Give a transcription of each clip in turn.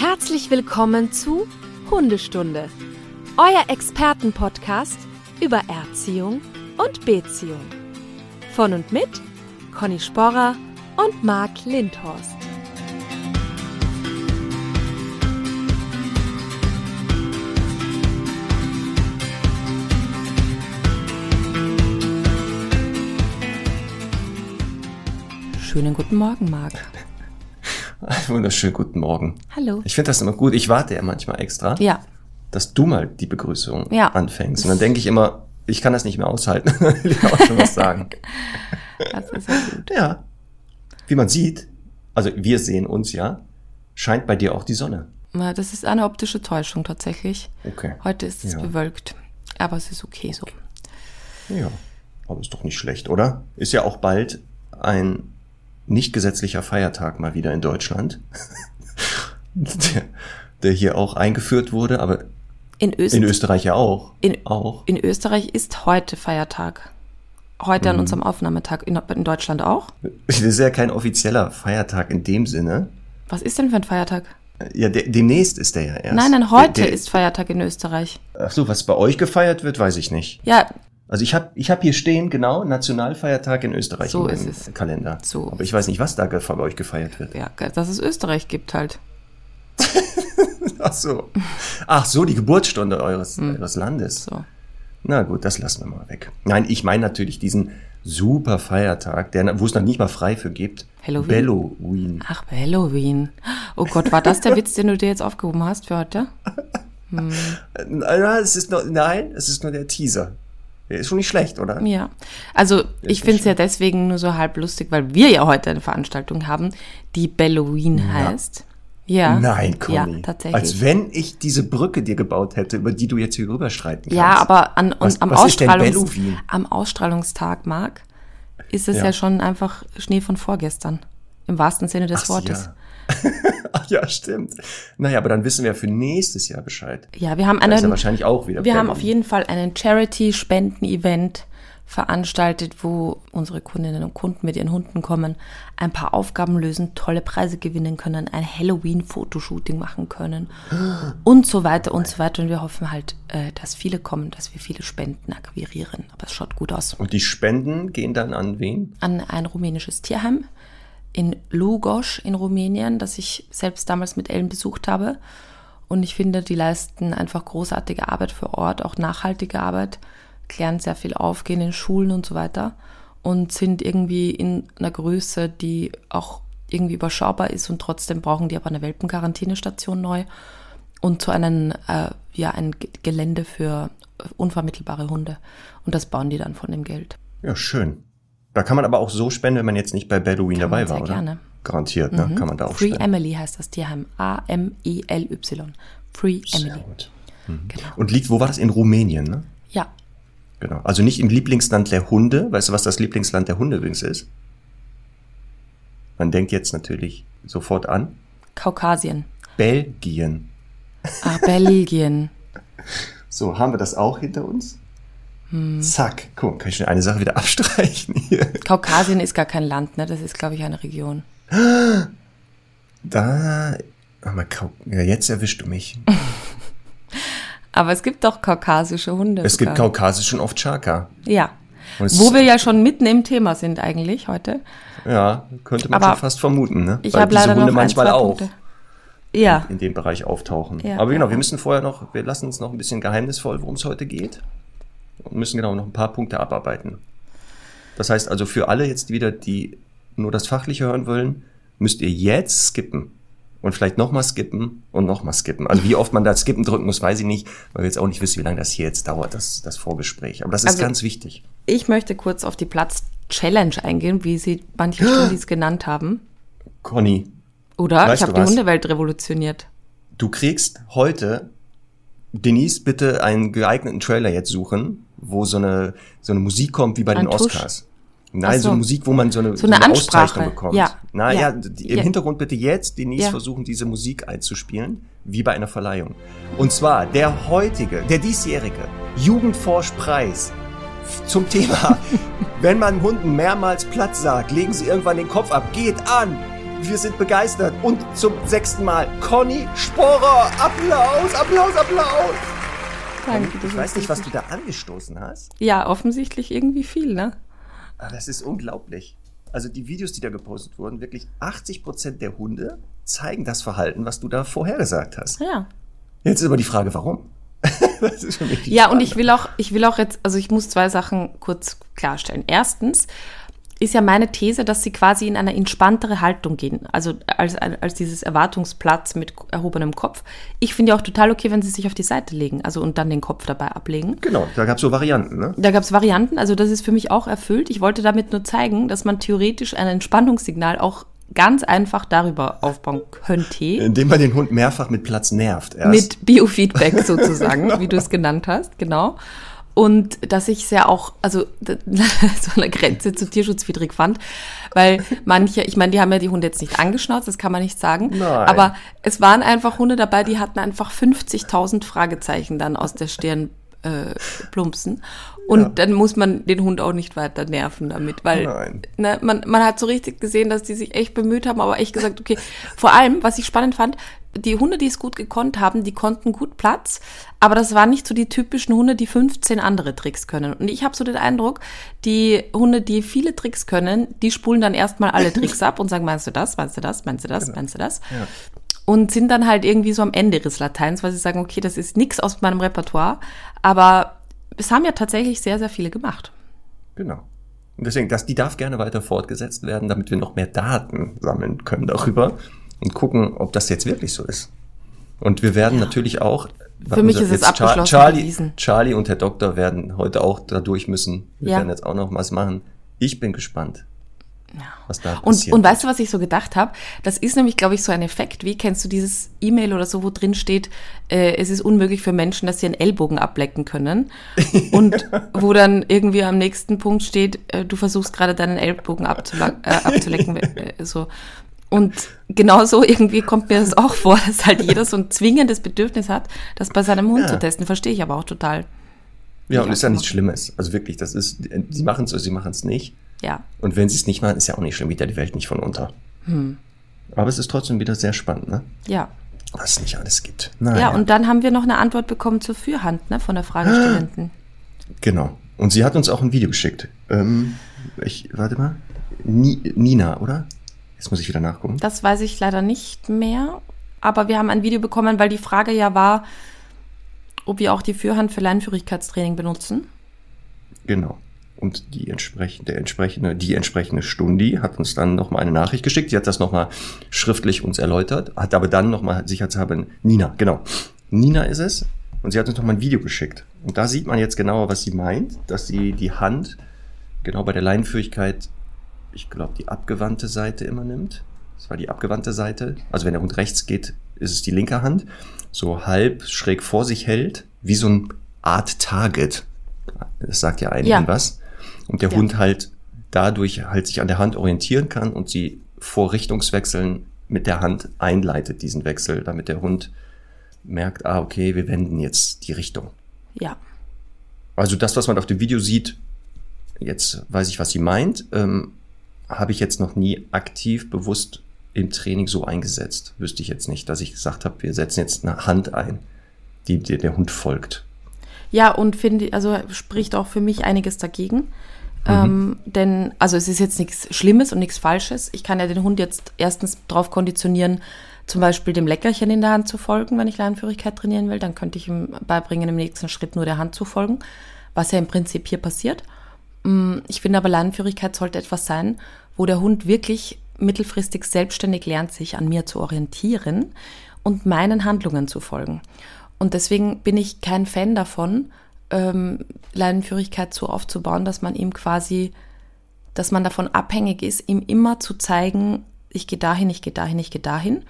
Herzlich willkommen zu Hundestunde, euer Expertenpodcast über Erziehung und Beziehung. Von und mit Conny Sporrer und Marc Lindhorst. Schönen guten Morgen, Marc. Wunderschönen guten Morgen. Hallo. Ich finde das immer gut. Ich warte ja manchmal extra, Ja, dass du mal die Begrüßung Ja. anfängst. Und dann denke ich immer, ich kann das nicht mehr aushalten. Will ich auch schon was sagen. das ist ja gut. Ja. Wie man sieht, also wir sehen uns ja, scheint bei dir auch die Sonne. Na, Das ist eine optische Täuschung tatsächlich. Okay. Heute ist es Ja. bewölkt, aber es ist okay so. Ja. Aber ist doch nicht schlecht, oder? Ist ja auch bald ein nicht gesetzlicher Feiertag mal wieder in Deutschland. der, der hier auch eingeführt wurde, aber In, Öst in Österreich ja auch. In- auch. in Österreich ist heute Feiertag. Heute Mhm. an unserem Aufnahmetag. In, in Deutschland auch? Das ist ja kein offizieller Feiertag in dem Sinne. Was ist denn für ein Feiertag? Ja, der, demnächst ist der ja erst. Nein, nein, heute der, der, ist Feiertag in Österreich. Ach so, was bei euch gefeiert wird, weiß ich nicht. Ja, Also ich habe ich hab hier stehen, genau, Nationalfeiertag in Österreich So im ist es. Kalender. So Aber ich weiß nicht, was da bei euch gefeiert wird. ja, dass es Österreich gibt halt. Ach so. Ach so, die Geburtsstunde eures, eures Landes. Hm. So. Na gut, das lassen wir mal weg. Nein, ich meine natürlich diesen super Feiertag, der, wo es noch nicht mal frei für gibt. Halloween. Halloween. Ach, Halloween. Oh Gott, war das der Witz, den du dir jetzt aufgehoben hast für heute? Äh, na, es ist nur, nein, es ist nur der Teaser. Ist schon nicht schlecht, oder? Ja. Also, ich nicht finde es ja deswegen nur so halb lustig, weil wir ja heute eine Veranstaltung haben, die Halloween heißt. Ja. Nein, Conny. Ja, tatsächlich. Als wenn ich diese Brücke dir gebaut hätte, über die du jetzt hier rüberstreiten kannst. Ja, aber an, und Was- am, was Ausstrahlungs am Ausstrahlungstag, Marc, ist es ja. Ja. schon einfach Schnee von vorgestern. Im wahrsten Sinne des Ach, Wortes. Ja. Ach ja, stimmt. Naja, aber dann wissen wir für nächstes Jahr Bescheid. Ja, wir haben ist ja einen, wahrscheinlich auch wieder. wir haben auf jeden Fall einen Charity-Spenden-Event veranstaltet, wo unsere Kundinnen und Kunden mit ihren Hunden kommen, ein paar Aufgaben lösen, tolle Preise gewinnen können, ein Halloween-Fotoshooting machen können und so weiter und so weiter. Und wir hoffen halt, äh, dass viele kommen, dass wir viele Spenden akquirieren. Aber es schaut gut aus. Und die Spenden gehen dann an wen? an ein rumänisches Tierheim in Lugos in Rumänien, das ich selbst damals mit Ellen besucht habe. Und ich finde, die leisten einfach großartige Arbeit für Ort, auch nachhaltige Arbeit, klären sehr viel auf, gehen in Schulen und so weiter und sind irgendwie in einer Größe, die auch irgendwie überschaubar ist und trotzdem brauchen die aber eine Welpenquarantänestation neu und so einen, äh, ja, ein Ge- Gelände für unvermittelbare Hunde. Und das bauen die dann von dem Geld. Ja, schön. Da kann man aber auch so spenden, wenn man jetzt nicht bei Halloween Kann dabei war, oder? gerne. Garantiert, ne? Kann man da auch Free spenden. Emily heißt das Tierheim. A-M-E-L-Y. Free Sehr Emily. gut. Genau. Und liegt, wo war das? In Rumänien, ne? Ja, Genau. Also nicht im Lieblingsland der Hunde. Weißt du, was das Lieblingsland der Hunde übrigens ist? Man denkt jetzt natürlich sofort an Kaukasien. Belgien. Ah, Belgien. So, haben wir das auch hinter uns? Hm. Zack. Guck, kann ich schon eine Sache wieder abstreichen hier. Kaukasien ist gar kein Land, ne? Das ist, glaube ich, eine Region. Da. Ja, jetzt erwischst du mich. Aber es gibt doch kaukasische Hunde. Es gibt sogar. kaukasischen Ovtchaka. Ja. Und es- Wo wir ja schon mitten im Thema sind eigentlich heute. Ja, könnte man Aber schon fast vermuten, ne? Ich Weil habe diese leider Hunde manchmal auch. Ja, in dem Bereich auftauchen. Ja, Aber genau, ja. wir müssen vorher noch, wir lassen uns noch ein bisschen geheimnisvoll, worum es heute geht. Und müssen genau noch ein paar Punkte abarbeiten. Das heißt also für alle jetzt wieder, die nur das Fachliche hören wollen, müsst ihr jetzt skippen. Und vielleicht nochmal skippen und nochmal skippen. Also wie oft man da skippen drücken muss, weiß ich nicht, weil wir jetzt auch nicht wissen, wie lange das hier jetzt dauert, das, das Vorgespräch. Aber das ist Also- ganz wichtig. ich möchte kurz auf die Platz-Challenge eingehen, wie sie manche Stundis genannt haben. Conny, Oder? Ich habe die? Hundewelt revolutioniert. Du kriegst heute, Denise, bitte einen geeigneten Trailer jetzt suchen, wo so eine, so eine Musik kommt wie bei Ein den Tusch? Oscars. Nein, so. so. eine Musik, wo man so eine, So eine Ansprache. Auszeichnung bekommt. Ja. Na Ja. ja, im Ja. Hintergrund bitte jetzt Denise Ja. versuchen, diese Musik einzuspielen, wie bei einer Verleihung. Und zwar der heutige, der diesjährige Jugendforschpreis zum Thema, wenn man Hunden mehrmals Platz sagt, legen sie irgendwann den Kopf ab, geht an Wir sind begeistert. Und zum sechsten Mal Conny Sporer. Applaus, Applaus, Applaus. Danke. Ich weiß nicht, was du da angestoßen hast. Ja, offensichtlich irgendwie viel, ne? Aber das ist unglaublich. Also die Videos, die da gepostet wurden, wirklich 80 Prozent der Hunde zeigen das Verhalten, was du da vorhergesagt hast. Ja. Jetzt ist aber die Frage, warum? das ist für mich ja, und ich will auch, ich will auch jetzt, also ich muss zwei Sachen kurz klarstellen. Erstens, ist ja meine These, dass sie quasi in eine entspanntere Haltung gehen, also als, als dieses Erwartungsplatz mit erhobenem Kopf. Ich finde ja auch total okay, wenn sie sich auf die Seite legen, also und dann den Kopf dabei ablegen. Genau, da gab es so Varianten, ne? Da gab es Varianten, also das ist für mich auch erfüllt. Ich wollte damit nur zeigen, dass man theoretisch ein Entspannungssignal auch ganz einfach darüber aufbauen könnte. Indem man den Hund mehrfach mit Platz nervt. Erst. Mit Biofeedback sozusagen, genau. wie du es genannt hast, genau. Und dass ich sehr auch, also so eine Grenze zu tierschutzwidrig fand, weil manche, ich meine, die haben ja die Hunde jetzt nicht angeschnauzt, das kann man nicht sagen. Nein. Aber es waren einfach Hunde dabei, die hatten einfach 50.000 Fragezeichen dann aus der Stirn äh, plumpsen. Und ja. dann muss man den Hund auch nicht weiter nerven damit, weil ne, man, man hat so richtig gesehen, dass die sich echt bemüht haben, aber echt gesagt, okay, vor allem, was ich spannend fand, die Hunde, die es gut gekonnt haben, die konnten gut Platz, aber das waren nicht so die typischen Hunde, die 15 andere Tricks können. Und ich habe so den Eindruck, die Hunde, die viele Tricks können, die spulen dann erstmal alle Tricks ab und sagen, meinst du das, meinst du das, meinst du das, genau. meinst du das? Ja. Und sind dann halt irgendwie so am Ende des Lateins, weil sie sagen, okay, das ist nichts aus meinem Repertoire, aber es haben ja tatsächlich sehr, sehr viele gemacht. Genau. Und deswegen, das, die darf gerne weiter fortgesetzt werden, damit wir noch mehr Daten sammeln können darüber und gucken, ob das jetzt wirklich so ist. Und wir werden ja. natürlich auch. Für mich ist es abgeschlossen. Charlie, Charlie und Herr Doktor werden heute auch da durch müssen. Wir ja. werden jetzt auch noch was machen. Ich bin gespannt. Ja. Was da passiert. Und, und weißt du, was ich so gedacht habe? Das ist nämlich, glaube ich, so ein Effekt. Wie kennst du dieses E-Mail oder so, wo drin steht, äh, es ist unmöglich für Menschen, dass sie einen Ellbogen ablecken können. Und wo dann irgendwie am nächsten Punkt steht, äh, du versuchst gerade deinen Ellbogen äh, abzulecken. Äh, so. Und genauso irgendwie kommt mir das auch vor, dass halt jeder so ein zwingendes Bedürfnis hat, das bei seinem Hund ja. zu testen. Verstehe ich aber auch total. Ja, und ist ja nichts Schlimmes. Also wirklich, das ist, sie machen es oder sie machen es nicht. Ja. Und wenn sie es nicht machen, ist ja auch nicht schlimm, geht ja die Welt nicht von unter. Hm. Aber es ist trotzdem wieder sehr spannend, ne? Ja. Was es nicht alles gibt. Naja. Ja, und dann haben wir noch eine Antwort bekommen zur Fürhand, ne, von der Fragestellenden. Genau. Und sie hat uns auch ein Video geschickt. Ähm, ich, warte mal. Ni, Nina, oder? Jetzt muss ich wieder nachgucken. Das weiß ich leider nicht mehr. Aber wir haben ein Video bekommen, weil die Frage ja war, ob wir auch die Fürhand für Leinführigkeitstraining benutzen. Genau. Und die entsprechende, entsprechende, die entsprechende Stundi hat uns dann nochmal eine Nachricht geschickt. Sie hat das nochmal schriftlich uns erläutert, hat aber dann nochmal sicherheitshalber Nina, genau. Nina ist es. Und sie hat uns nochmal ein Video geschickt. Und da sieht man jetzt genauer, was sie meint, dass sie die Hand genau bei der Leinenführigkeit, ich glaube, die abgewandte Seite immer nimmt. Das war die abgewandte Seite. Also wenn der Hund rechts geht, ist es die linke Hand. So halb schräg vor sich hält, wie so ein Art Target. Das sagt ja einigen ja. was und der ja. Hund halt dadurch halt sich an der Hand orientieren kann und sie vor Richtungswechseln mit der Hand einleitet, diesen Wechsel, damit der Hund merkt, ah, okay, wir wenden jetzt die Richtung. Ja. Also das, was man auf dem Video sieht, jetzt weiß ich, was sie meint, ähm, habe ich jetzt noch nie aktiv bewusst im Training so eingesetzt. Wüsste ich jetzt nicht, dass ich gesagt habe, wir setzen jetzt eine Hand ein, die, die der Hund folgt. Ja, und finde, also spricht auch für mich einiges dagegen. Mhm. Ähm, denn, also es ist jetzt nichts Schlimmes und nichts Falsches. Ich kann ja den Hund jetzt erstens darauf konditionieren, zum Beispiel dem Leckerchen in der Hand zu folgen, wenn ich Leinführigkeit trainieren will. Dann könnte ich ihm beibringen, im nächsten Schritt nur der Hand zu folgen, was ja im Prinzip hier passiert. Mm, ich finde aber, Leinführigkeit sollte etwas sein, wo der Hund wirklich mittelfristig selbstständig lernt, sich an mir zu orientieren und meinen Handlungen zu folgen. Und deswegen bin ich kein Fan davon, ähm, Leinenführigkeit so aufzubauen, dass man ihm quasi, dass man davon abhängig ist, ihm immer zu zeigen, ich gehe dahin, ich gehe dahin, ich gehe dahin.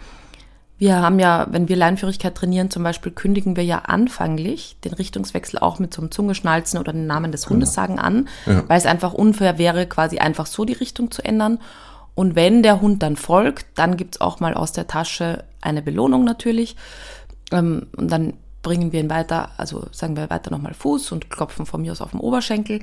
Wir haben ja, wenn wir Leinführigkeit trainieren, zum Beispiel kündigen wir ja anfanglich den Richtungswechsel auch mit so einem Zungeschnalzen oder den Namen des Hundes genau. sagen an, ja. weil es einfach unfair wäre, quasi einfach so die Richtung zu ändern. Und wenn der Hund dann folgt, dann gibt's auch mal aus der Tasche eine Belohnung natürlich. Ähm, und dann bringen wir ihn weiter, also sagen wir weiter nochmal Fuß und klopfen von mir aus auf dem Oberschenkel.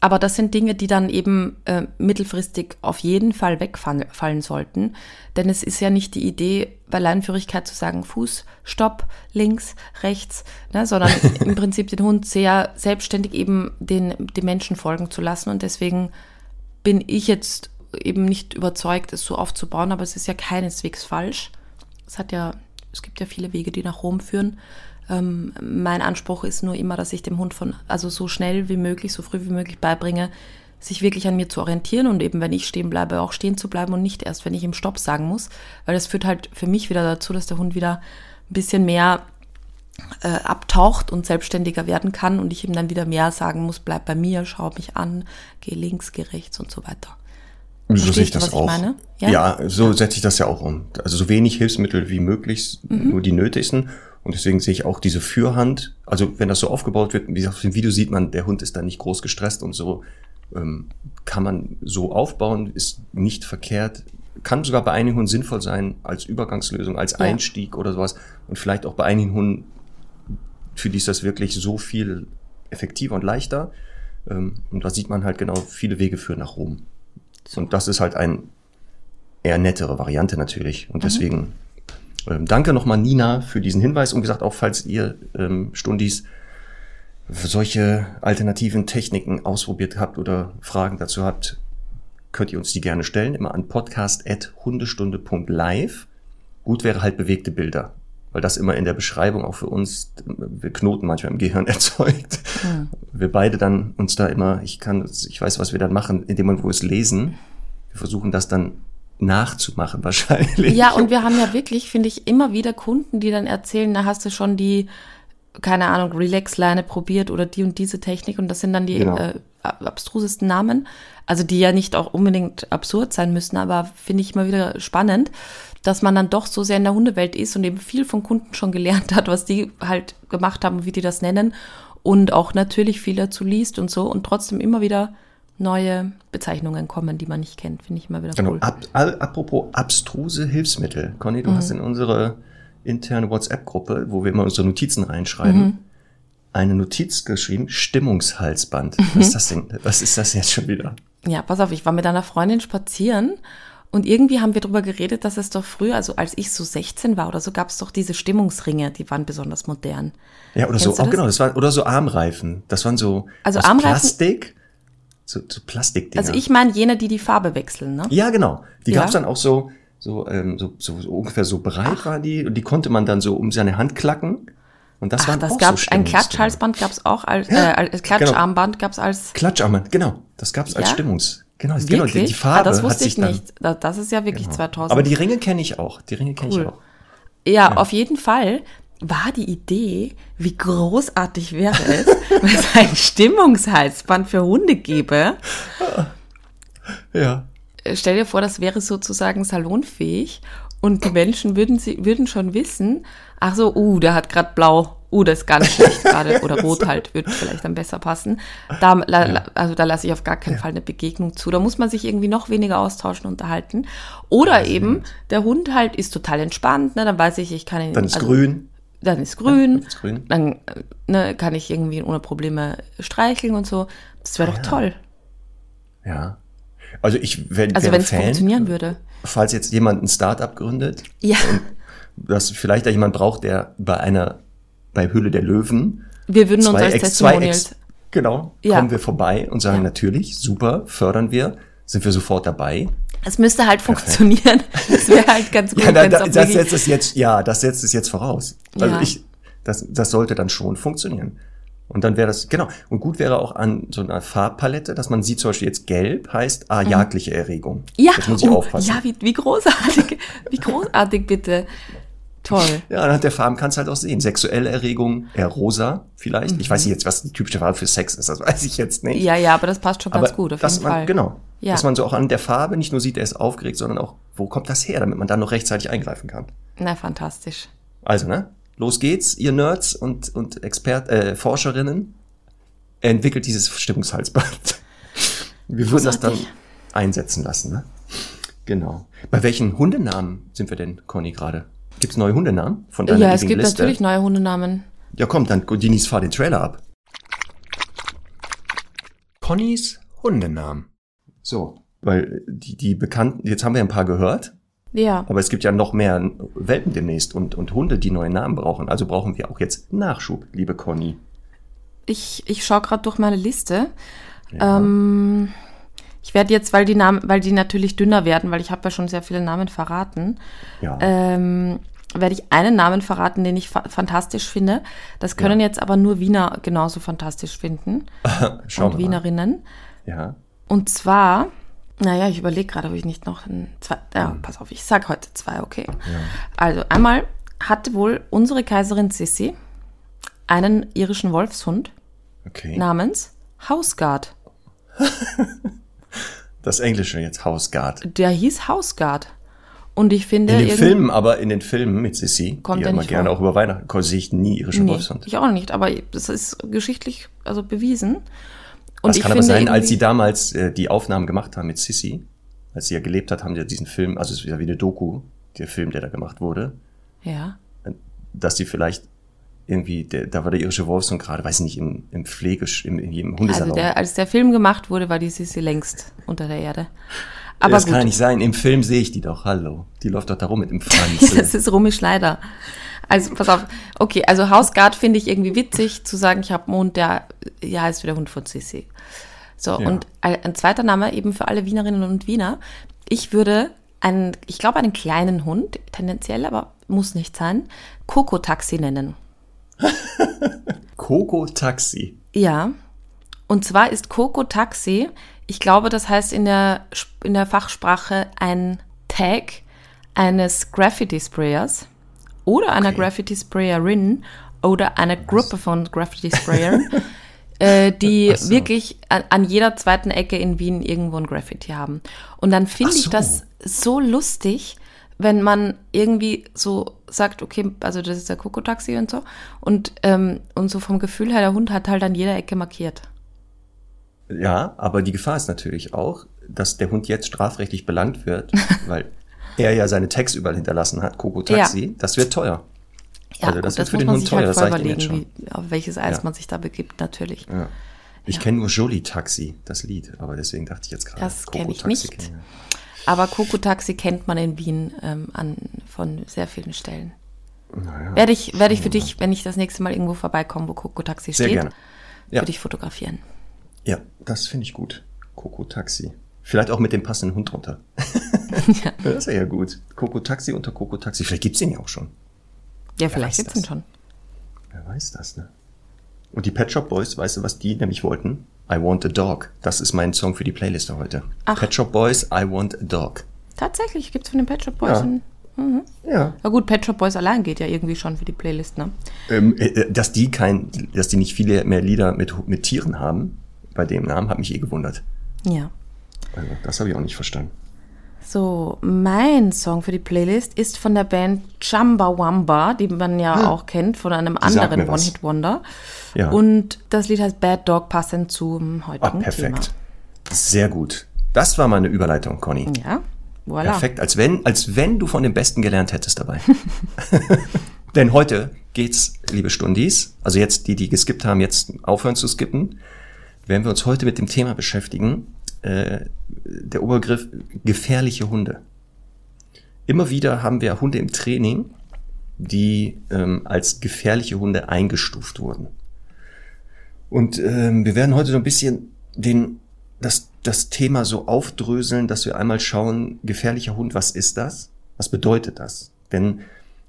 Aber das sind Dinge, die dann eben äh, mittelfristig auf jeden Fall wegfallen sollten. Denn es ist ja nicht die Idee, bei Leinenführigkeit zu sagen, Fuß, Stopp, links, rechts, ne, sondern im Prinzip den Hund sehr selbstständig eben den, den Menschen folgen zu lassen. Und deswegen bin ich jetzt eben nicht überzeugt, es so aufzubauen, aber es ist ja keineswegs falsch. Es hat ja, es gibt ja viele Wege, die nach Rom führen. Ähm, mein Anspruch ist nur immer, dass ich dem Hund von, also so schnell wie möglich, so früh wie möglich beibringe, sich wirklich an mir zu orientieren und eben, wenn ich stehen bleibe, auch stehen zu bleiben und nicht erst, wenn ich ihm Stopp sagen muss, weil das führt halt für mich wieder dazu, dass der Hund wieder ein bisschen mehr äh, abtaucht und selbstständiger werden kann und ich ihm dann wieder mehr sagen muss, bleib bei mir, schau mich an, geh links, geh rechts und so weiter. So sehe ich das auch. Ich ja? ja? so setze ich das ja auch um. Also so wenig Hilfsmittel wie möglich, mhm. nur die nötigsten. Und deswegen sehe ich auch diese Fürhand. Also wenn das so aufgebaut wird, wie gesagt, auf dem Video sieht man, der Hund ist da nicht groß gestresst und so ähm, kann man so aufbauen, ist nicht verkehrt. Kann sogar bei einigen Hunden sinnvoll sein als Übergangslösung, als ja. Einstieg oder sowas. Und vielleicht auch bei einigen Hunden, für die ist das wirklich so viel effektiver und leichter. Ähm, und da sieht man halt genau, viele Wege führen nach Rom. Und das ist halt ein eher nettere Variante natürlich. Und mhm. deswegen ähm, danke nochmal Nina für diesen Hinweis und gesagt, auch falls ihr ähm, Stundis solche alternativen Techniken ausprobiert habt oder Fragen dazu habt, könnt ihr uns die gerne stellen, immer an podcast.hundestunde.live. Gut wäre halt bewegte Bilder, weil das immer in der Beschreibung auch für uns, wir Knoten manchmal im Gehirn erzeugt. Mhm. Wir beide dann uns da immer, ich kann, ich weiß, was wir dann machen, in dem Moment, wo wir es lesen. Wir versuchen das dann nachzumachen wahrscheinlich. Ja, und wir haben ja wirklich, finde ich, immer wieder Kunden, die dann erzählen, da hast du schon die, keine Ahnung, Relax-Leine probiert oder die und diese Technik und das sind dann die genau. äh, abstrusesten Namen, also die ja nicht auch unbedingt absurd sein müssen, aber finde ich immer wieder spannend, dass man dann doch so sehr in der Hundewelt ist und eben viel von Kunden schon gelernt hat, was die halt gemacht haben, wie die das nennen und auch natürlich viel dazu liest und so und trotzdem immer wieder neue Bezeichnungen kommen, die man nicht kennt. Finde ich immer wieder genau. cool. Ab, apropos abstruse Hilfsmittel. Conny, du mhm. hast in unsere interne WhatsApp-Gruppe, wo wir immer unsere Notizen reinschreiben, mhm. eine Notiz geschrieben, Stimmungshalsband. Mhm. Was ist das denn? Was ist das jetzt schon wieder? Ja, pass auf, ich war mit einer Freundin spazieren und irgendwie haben wir darüber geredet, dass es doch früher, also als ich so 16 war oder so, gab es doch diese Stimmungsringe, die waren besonders modern. Ja, oder Kennst so, auch genau, das war, oder so Armreifen. Das waren so also Armreifen, Plastik so, so Plastikdinger. Also ich meine jene, die die Farbe wechseln, ne? Ja, genau. Die ja. gab's dann auch so, so, ähm, so, so, so ungefähr so breit Ach. war die und die konnte man dann so um seine Hand klacken. Und das war das auch gab's, so ein Klatschhalsband gab's auch als ja, äh, genau. Klatscharmband genau. gab's als Klatscharmband, genau. Das gab's ja? als Stimmungs. Genau, wirklich? genau die, die Farbe. Ah, das wusste ich nicht. Das ist ja wirklich genau. 2000. Aber die Ringe kenne ich auch. Die Ringe kenne cool. ich auch. Ja, ja, auf jeden Fall war die Idee, wie großartig wäre es, wenn es ein Stimmungshalsband für Hunde gäbe. Ja. Stell dir vor, das wäre sozusagen salonfähig und die Menschen würden, sie, würden schon wissen, ach so, uh, der hat gerade blau, uh, das ist ganz schlecht gerade, oder rot halt, würde vielleicht dann besser passen. Da, ja. also da lasse ich auf gar keinen ja. Fall eine Begegnung zu. Da muss man sich irgendwie noch weniger austauschen, unterhalten. Oder eben, der Hund halt ist total entspannt, ne, dann weiß ich, ich kann ihn. Dann ist also, grün dann ist grün, ja, ist grün. dann ne, kann ich irgendwie ohne Probleme streicheln und so. Das wäre ah, doch ja. toll. Ja. Also ich wär, also wenn es funktionieren würde. Falls jetzt jemand ein Startup gründet ja. dass vielleicht da jemand braucht, der bei einer bei Höhle der Löwen wir würden uns als Ex, Testimonials Ex, genau ja. kommen wir vorbei und sagen natürlich super fördern wir sind wir sofort dabei es müsste halt funktionieren. Das wäre halt ganz gut. ja, da, da, das setzt es jetzt, ja, das setzt es jetzt voraus. Also ja. ich, das, das sollte dann schon funktionieren. Und dann wäre das, genau. Und gut wäre auch an so einer Farbpalette, dass man sieht zum Beispiel jetzt gelb heißt, ah, mhm. jagdliche Erregung. Ja, das muss ich oh, aufpassen. Ja, wie, wie großartig, wie großartig bitte. Toll. Ja, anhand der Farben kannst du halt auch sehen. Sexuelle Erregung, eher rosa vielleicht. Mhm. Ich weiß nicht jetzt, was die typische Farbe für Sex ist, das weiß ich jetzt nicht. Ja, ja, aber das passt schon aber ganz gut, auf jeden man, Fall. Genau. Ja. Dass man so auch an der Farbe nicht nur sieht, er ist aufgeregt, sondern auch, wo kommt das her, damit man dann noch rechtzeitig eingreifen kann. Na, fantastisch. Also, ne? Los geht's, ihr Nerds und, und Expert, äh, Forscherinnen. Entwickelt dieses Stimmungshalsband. Wir würden das dann einsetzen lassen, ne? Genau. Bei welchen Hundenamen sind wir denn, Conny, gerade? Gibt's neue Hundenamen von deiner Ja, es gibt Liste? natürlich neue Hundenamen. Ja, komm, dann Dinis, fahr den Trailer ab. Connys Hundenamen. So, weil die, die bekannten, jetzt haben wir ein paar gehört, Ja. aber es gibt ja noch mehr Welpen demnächst und, und Hunde, die neue Namen brauchen. Also brauchen wir auch jetzt Nachschub, liebe Conny. Ich, ich schaue gerade durch meine Liste. Ähm, ich werde jetzt, weil die Namen, weil die natürlich dünner werden, weil ich habe ja schon sehr viele Namen verraten, Ja. ähm, werde ich einen Namen verraten, den ich fa fantastisch finde. Das können jetzt aber nur Wiener genauso fantastisch finden Schauen und. Wienerinnen. Ja. Und zwar, naja, ich überlege gerade, ob ich nicht noch ein, zwei, ja, pass auf, ich sag heute zwei, okay. Also einmal hatte wohl unsere Kaiserin Sissi einen irischen Wolfshund Okay. namens Houseguard. Das Englische jetzt Hausgard. Der hieß Houseguard. Und ich finde, In den Filmen, aber in den Filmen mit Sissy, Kommt die immer gerne vor. auch über Weihnachten, sehe ich nie irischen nee, Wolfshund. ich auch nicht, aber das ist geschichtlich also bewiesen. Und Das kann aber sein, als sie damals äh, die Aufnahmen gemacht haben mit Sissy, als sie ja gelebt hat, haben sie ja diesen Film, also es ist ja wie eine Doku, der Film, der da gemacht wurde, ja, dass sie vielleicht irgendwie, der, da war der irische Wolfshund gerade, weiß ich nicht, im, im Pflegesch, im, in jedem Hundesalon. also der, als der Film gemacht wurde, war die Sissi längst unter der Erde. Aber das gut. kann nicht sein. Im Film sehe ich die doch. Hallo. Die läuft doch da rum mit dem Franz. Das ist Romy Schneider. Also pass auf. Okay, also Hausguard finde ich irgendwie witzig zu sagen, ich habe einen Hund, der ja heißt wie der Hund von Sissi. So, Ja. und ein, zweiter Name eben für alle Wienerinnen und Wiener. Ich würde einen, ich glaube einen kleinen Hund, tendenziell, aber muss nicht sein, Coco-Taxi nennen. Coco Taxi. Ja. Und zwar ist Coco Taxi, ich glaube, das heißt in der, in der Fachsprache ein Tag eines Graffiti-Sprayers oder einer Okay. Graffiti-Sprayerin oder einer Gruppe von Graffiti-Sprayern, äh, die so. wirklich an, an jeder zweiten Ecke in Wien irgendwo ein Graffiti haben. Und dann finde Ach ich so. das so lustig, wenn man irgendwie so sagt, okay, also das ist der Coco-Taxi und so. Und, ähm, und so vom Gefühl her, der Hund hat halt an jeder Ecke markiert. Ja, aber die Gefahr ist natürlich auch, dass der Hund jetzt strafrechtlich belangt wird, weil er ja seine Tags überall hinterlassen hat, Coco Taxi. Das wird teuer. Ja, Also gut, das das, wird für muss den man Hund sich teuer, halt das Ihnen überlegen, wie, auf welches Eis Ja. man sich da begibt, natürlich. Ja. Ich kenne nur Jolie Taxi, das Lied, aber deswegen dachte ich jetzt gerade. Das Coco kenn ich nicht. kenn ich ja. Aber Coco Taxi kennt man in Wien ähm, an, von sehr vielen Stellen. Naja, Werde ich, werde ich für dich, wenn ich das nächste Mal irgendwo vorbeikomme, wo Coco Taxi Sehr steht, gerne. Ja. würde ich fotografieren. Ja, das finde ich gut. Coco Taxi. Vielleicht auch mit dem passenden Hund drunter. ja. Das wäre ja gut. Coco Taxi unter Coco Taxi. Vielleicht gibt's den ja auch schon. ja, vielleicht weiß gibt's ihn schon. Wer weiß das, ne? Und die Pet Shop Boys, weißt du, was die nämlich wollten? I Want a Dog. Das ist mein Song für die Playlist heute. Ach. Pet Shop Boys, I Want a Dog. Tatsächlich gibt's von den Pet Shop Boys. Ja. einen- Ja. Na gut, Pet Shop Boys allein geht ja irgendwie schon für die Playlist, ne? Ähm, äh, dass die kein, dass die nicht viele mehr Lieder mit, mit Tieren haben, bei dem Namen, hat mich eh gewundert. Ja. Also, das habe ich auch nicht verstanden. So, mein Song für die Playlist ist von der Band Chumbawamba, die man ja auch kennt, von einem Ah. anderen. One-Hit-Wonder. Ja. Und das Lied heißt Bad Dog, passend zum Ah, heutigen perfekt. Sehr gut. Das war meine Überleitung, Conny. Thema. Ja, voilà. Perfekt, als wenn, als wenn du von dem Besten gelernt hättest dabei. Denn heute geht's, liebe Stundis, also jetzt die, die geskippt haben, jetzt aufhören zu skippen, werden wir uns heute mit dem Thema beschäftigen, äh, der Oberbegriff gefährliche Hunde. Immer wieder haben wir Hunde im Training, die ähm, als gefährliche Hunde eingestuft wurden. Und ähm, wir werden heute so ein bisschen den, das, das Thema so aufdröseln, dass wir einmal schauen, gefährlicher Hund, was ist das? Was bedeutet das? Denn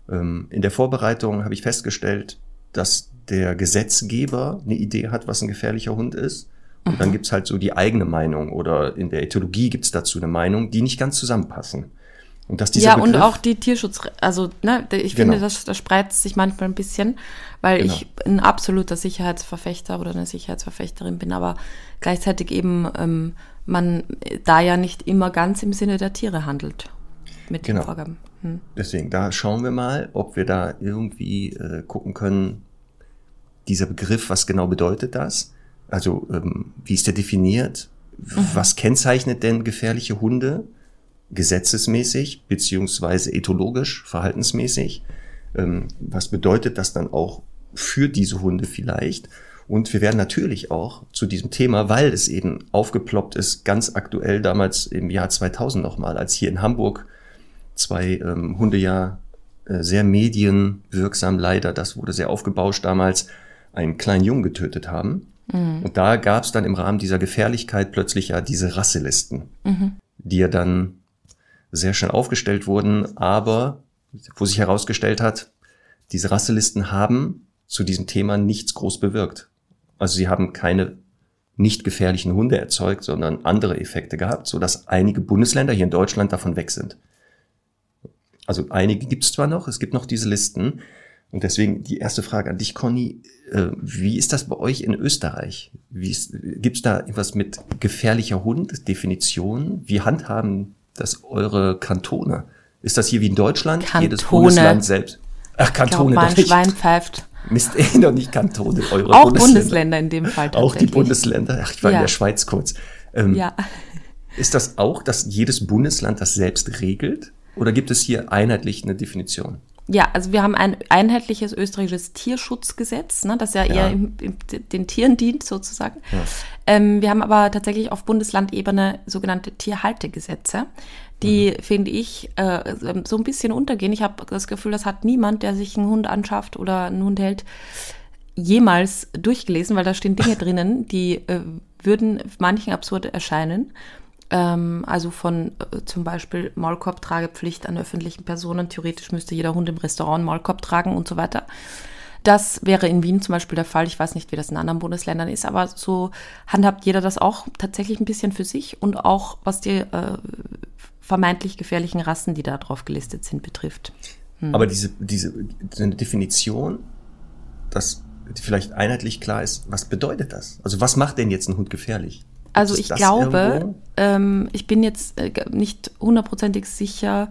ähm, in der Vorbereitung habe ich festgestellt, dass der Gesetzgeber eine Idee hat, was ein gefährlicher Hund ist. Und dann gibt's halt so die eigene Meinung oder in der Ethologie gibt's dazu eine Meinung, die nicht ganz zusammenpassen. Und dass dieser Ja, und Begriff, auch die Tierschutz, also ne, ich finde, Genau. das, das spreizt sich manchmal ein bisschen, weil Genau. ich ein absoluter Sicherheitsverfechter oder eine Sicherheitsverfechterin bin, aber gleichzeitig eben ähm, man da ja nicht immer ganz im Sinne der Tiere handelt mit Genau. den Vorgaben. Hm. Deswegen, da schauen wir mal, ob wir da irgendwie äh, gucken können, dieser Begriff, was genau bedeutet das? Also, ähm, wie ist der definiert? Was kennzeichnet denn gefährliche Hunde? Gesetzesmäßig, beziehungsweise ethologisch, verhaltensmäßig? Ähm, was bedeutet das dann auch für diese Hunde vielleicht? Und wir werden natürlich auch zu diesem Thema, weil es eben aufgeploppt ist, ganz aktuell damals im Jahr 2000 nochmal, als hier in Hamburg zwei ähm, Hunde ja äh, sehr medienwirksam leider, das wurde sehr aufgebauscht damals, einen kleinen Jungen getötet haben. Mhm. Und da gab es dann im Rahmen dieser Gefährlichkeit plötzlich ja diese Rasselisten, mhm. die ja dann sehr schnell aufgestellt wurden, aber wo sich herausgestellt hat, diese Rasselisten haben zu diesem Thema nichts groß bewirkt. Also sie haben keine nicht gefährlichen Hunde erzeugt, sondern andere Effekte gehabt, so dass einige Bundesländer hier in Deutschland davon weg sind. Also einige gibt es zwar noch, es gibt noch diese Listen. Und deswegen die erste Frage an dich, Conny. Äh, wie ist das bei euch in Österreich? Gibt es da etwas mit gefährlicher Hund, Definition? Wie handhaben das eure Kantone? Ist das hier wie in Deutschland? Kantone. Jedes Bundesland selbst. Ach, Kantone. Ich glaub, mein Schwein pfeift. Mist, eh noch nicht Kantone, eure Auch Bundesländer. Bundesländer in dem Fall Auch die Bundesländer. Ach, ich war ja. in der Schweiz kurz. Ähm, ja. Ist das auch, dass jedes Bundesland das selbst regelt? Oder gibt es hier einheitlich eine Definition? Ja, also wir haben ein einheitliches österreichisches Tierschutzgesetz, ne, das ja, ja. eher im, im, den Tieren dient sozusagen. Ja. Ähm, wir haben aber tatsächlich auf Bundeslandebene sogenannte Tierhaltegesetze, die, mhm. finde ich, äh, so ein bisschen untergehen. Ich habe das Gefühl, das hat niemand, der sich einen Hund anschafft oder einen Hund hält, jemals durchgelesen, weil da stehen Dinge drinnen, die äh, würden manchen absurd erscheinen. Ähm, also von äh, zum Beispiel Maulkorbtragepflicht an öffentlichen Personen. Theoretisch müsste jeder Hund im Restaurant Maulkorb tragen und so weiter. Das wäre in Wien zum Beispiel der Fall. Ich weiß nicht, wie das in anderen Bundesländern ist, aber so handhabt jeder das auch tatsächlich ein bisschen für sich und auch was die äh, vermeintlich gefährlichen Rassen, die da drauf gelistet sind, betrifft. Hm. Aber diese, diese eine Definition, dass vielleicht einheitlich klar ist, was bedeutet das? Also was macht denn jetzt ein Hund gefährlich? Also ich glaube, ähm, ich bin jetzt äh, nicht hundertprozentig sicher,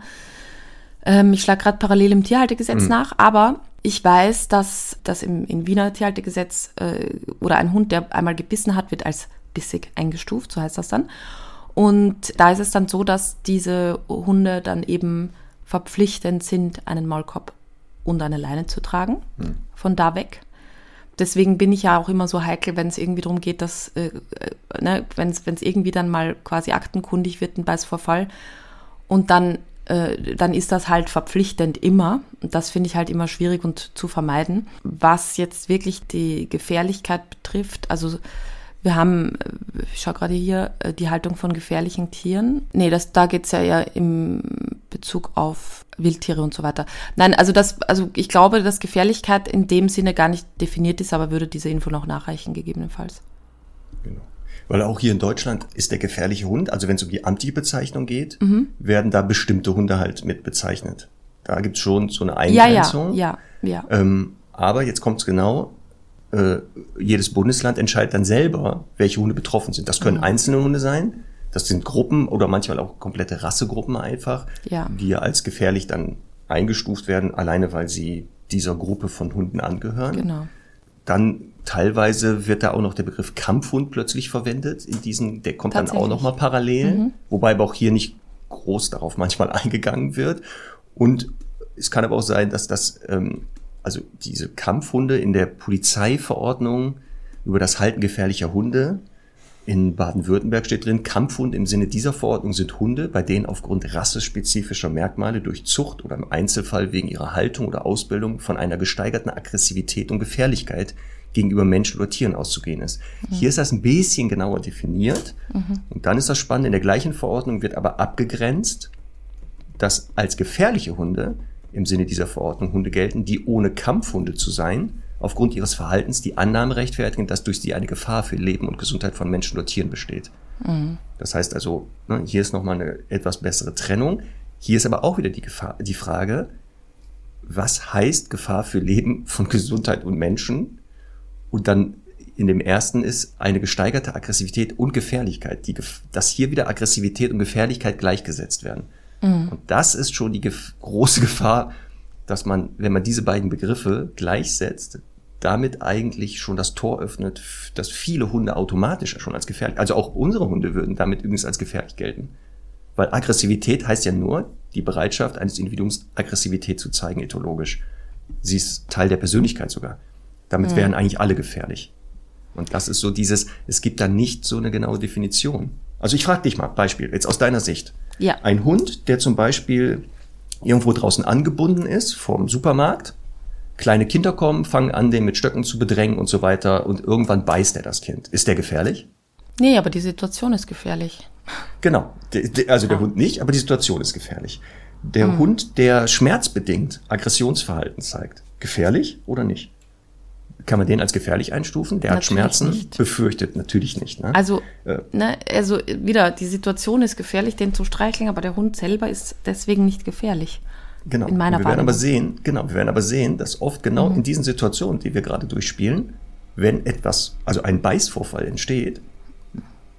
ähm, ich schlage gerade parallel im Tierhaltegesetz mhm. nach, aber ich weiß, dass das im, im Wiener Tierhaltegesetz äh, oder ein Hund, der einmal gebissen hat, wird als bissig eingestuft, so heißt das dann. Und da ist es dann so, dass diese Hunde dann eben verpflichtend sind, einen Maulkorb und eine Leine zu tragen. Mhm. Von da weg deswegen bin ich ja auch immer so heikel, wenn es irgendwie darum geht, dass, äh, äh ne, wenn es irgendwie dann mal quasi aktenkundig wird, ein Beißvorfall. Und dann, äh, dann ist das halt verpflichtend immer. Und das finde ich halt immer schwierig und zu vermeiden. Was jetzt wirklich die Gefährlichkeit betrifft, also wir haben, ich schaue gerade hier, äh, die Haltung von gefährlichen Tieren. Nee, das, da geht es ja eher im Bezug auf Wildtiere und so weiter. Nein, also das, also ich glaube, dass Gefährlichkeit in dem Sinne gar nicht definiert ist, aber würde diese Info noch nachreichen, gegebenenfalls. Genau. Weil auch hier in Deutschland ist der gefährliche Hund, also wenn es um die Amtliche-Bezeichnung geht, mhm. werden da bestimmte Hunde halt mit bezeichnet. Da gibt es schon so eine Eingrenzung. Ja, ja, ja. ja. Ähm, aber jetzt kommt es genau, äh, jedes Bundesland entscheidet dann selber, welche Hunde betroffen sind. Das können mhm. einzelne Hunde sein, das sind Gruppen oder manchmal auch komplette Rassegruppen einfach, ja. die ja als gefährlich dann eingestuft werden, alleine weil sie dieser Gruppe von Hunden angehören. Genau. Dann teilweise wird da auch noch der Begriff Kampfhund plötzlich verwendet. In diesen, der kommt dann auch nochmal parallel, mhm. wobei aber auch hier nicht groß darauf manchmal eingegangen wird. Und es kann aber auch sein, dass das ähm, also diese Kampfhunde in der Polizeiverordnung über das Halten gefährlicher Hunde in Baden-Württemberg steht drin, Kampfhund im Sinne dieser Verordnung sind Hunde, bei denen aufgrund rassespezifischer Merkmale durch Zucht oder im Einzelfall wegen ihrer Haltung oder Ausbildung von einer gesteigerten Aggressivität und Gefährlichkeit gegenüber Menschen oder Tieren auszugehen ist. Mhm. Hier ist das ein bisschen genauer definiert. Mhm. Und dann ist das spannend, in der gleichen Verordnung wird aber abgegrenzt, dass als gefährliche Hunde im Sinne dieser Verordnung Hunde gelten, die ohne Kampfhunde zu sein, aufgrund ihres Verhaltens die Annahme rechtfertigen, dass durch sie eine Gefahr für Leben und Gesundheit von Menschen oder Tieren besteht. Mhm. Das heißt also, ne, hier ist nochmal eine etwas bessere Trennung. Hier ist aber auch wieder die, Gefahr, die Frage, was heißt Gefahr für Leben von Gesundheit und Menschen? Und dann in dem ersten ist eine gesteigerte Aggressivität und Gefährlichkeit, die, dass hier wieder Aggressivität und Gefährlichkeit gleichgesetzt werden. Mhm. Und das ist schon die gef große Gefahr, dass man, wenn man diese beiden Begriffe gleichsetzt, damit eigentlich schon das Tor öffnet, dass viele Hunde automatisch schon als gefährlich, also auch unsere Hunde würden damit übrigens als gefährlich gelten. Weil Aggressivität heißt ja nur die Bereitschaft eines Individuums, Aggressivität zu zeigen, ethologisch. Sie ist Teil der Persönlichkeit sogar. Damit mhm. wären eigentlich alle gefährlich. Und das ist so dieses, es gibt da nicht so eine genaue Definition. Also ich frage dich mal, Beispiel, jetzt aus deiner Sicht. Ja. Ein Hund, der zum Beispiel irgendwo draußen angebunden ist, vorm Supermarkt, kleine Kinder kommen, fangen an, den mit Stöcken zu bedrängen und so weiter und irgendwann beißt er das Kind. Ist der gefährlich? Nee, aber die Situation ist gefährlich. Genau. Also der Hund nicht, aber die Situation ist gefährlich. Der Hm. Hund, der schmerzbedingt Aggressionsverhalten zeigt, gefährlich oder nicht? Kann man den als gefährlich einstufen? Der hat Natürlich Schmerzen? nicht. Befürchtet natürlich nicht. Ne? Also, Äh. ne, also wieder, die Situation ist gefährlich, den zu streicheln, aber der Hund selber ist deswegen nicht gefährlich. Genau. In meiner Und wir werden aber sehen, genau, wir werden aber sehen, dass oft genau in diesen Situationen, die wir gerade durchspielen, wenn etwas, also ein Beißvorfall entsteht,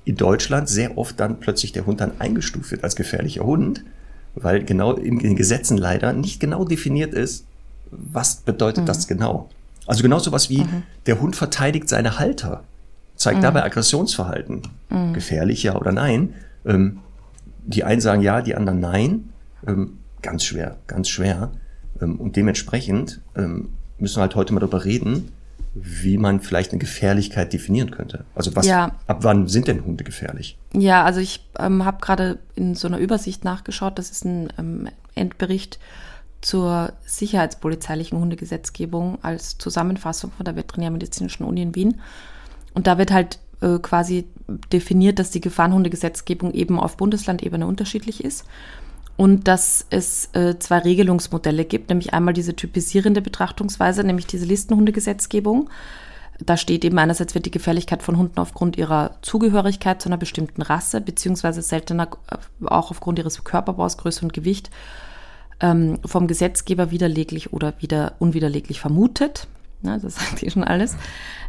in Deutschland sehr oft dann plötzlich der Hund dann eingestuft wird als gefährlicher Hund, weil genau in den Gesetzen leider nicht genau definiert ist, was bedeutet das genau. Also genau so was wie, der Hund verteidigt seine Halter, zeigt dabei Aggressionsverhalten. Gefährlich ja oder nein. Ähm, die einen sagen ja, die anderen nein. Ähm, ganz schwer, ganz schwer. Ähm, und dementsprechend ähm, müssen wir halt heute mal darüber reden, wie man vielleicht eine Gefährlichkeit definieren könnte. Also was, Ja. ab wann sind denn Hunde gefährlich? Ja, also ich ähm, habe gerade in so einer Übersicht nachgeschaut. Das ist ein ähm, Endbericht zur sicherheitspolizeilichen Hundegesetzgebung als Zusammenfassung von der Veterinärmedizinischen Uni in Wien. Und da wird halt äh, quasi definiert, dass die Gefahrenhundegesetzgebung eben auf Bundeslandebene unterschiedlich ist und dass es äh, zwei Regelungsmodelle gibt, nämlich einmal diese typisierende Betrachtungsweise, nämlich diese Listenhundegesetzgebung. Da steht eben einerseits wird die Gefährlichkeit von Hunden aufgrund ihrer Zugehörigkeit zu einer bestimmten Rasse, beziehungsweise seltener äh, auch aufgrund ihres Körperbaus, Größe und Gewicht ähm, vom Gesetzgeber widerleglich oder wieder unwiderleglich vermutet. Na, das sagt hier schon alles.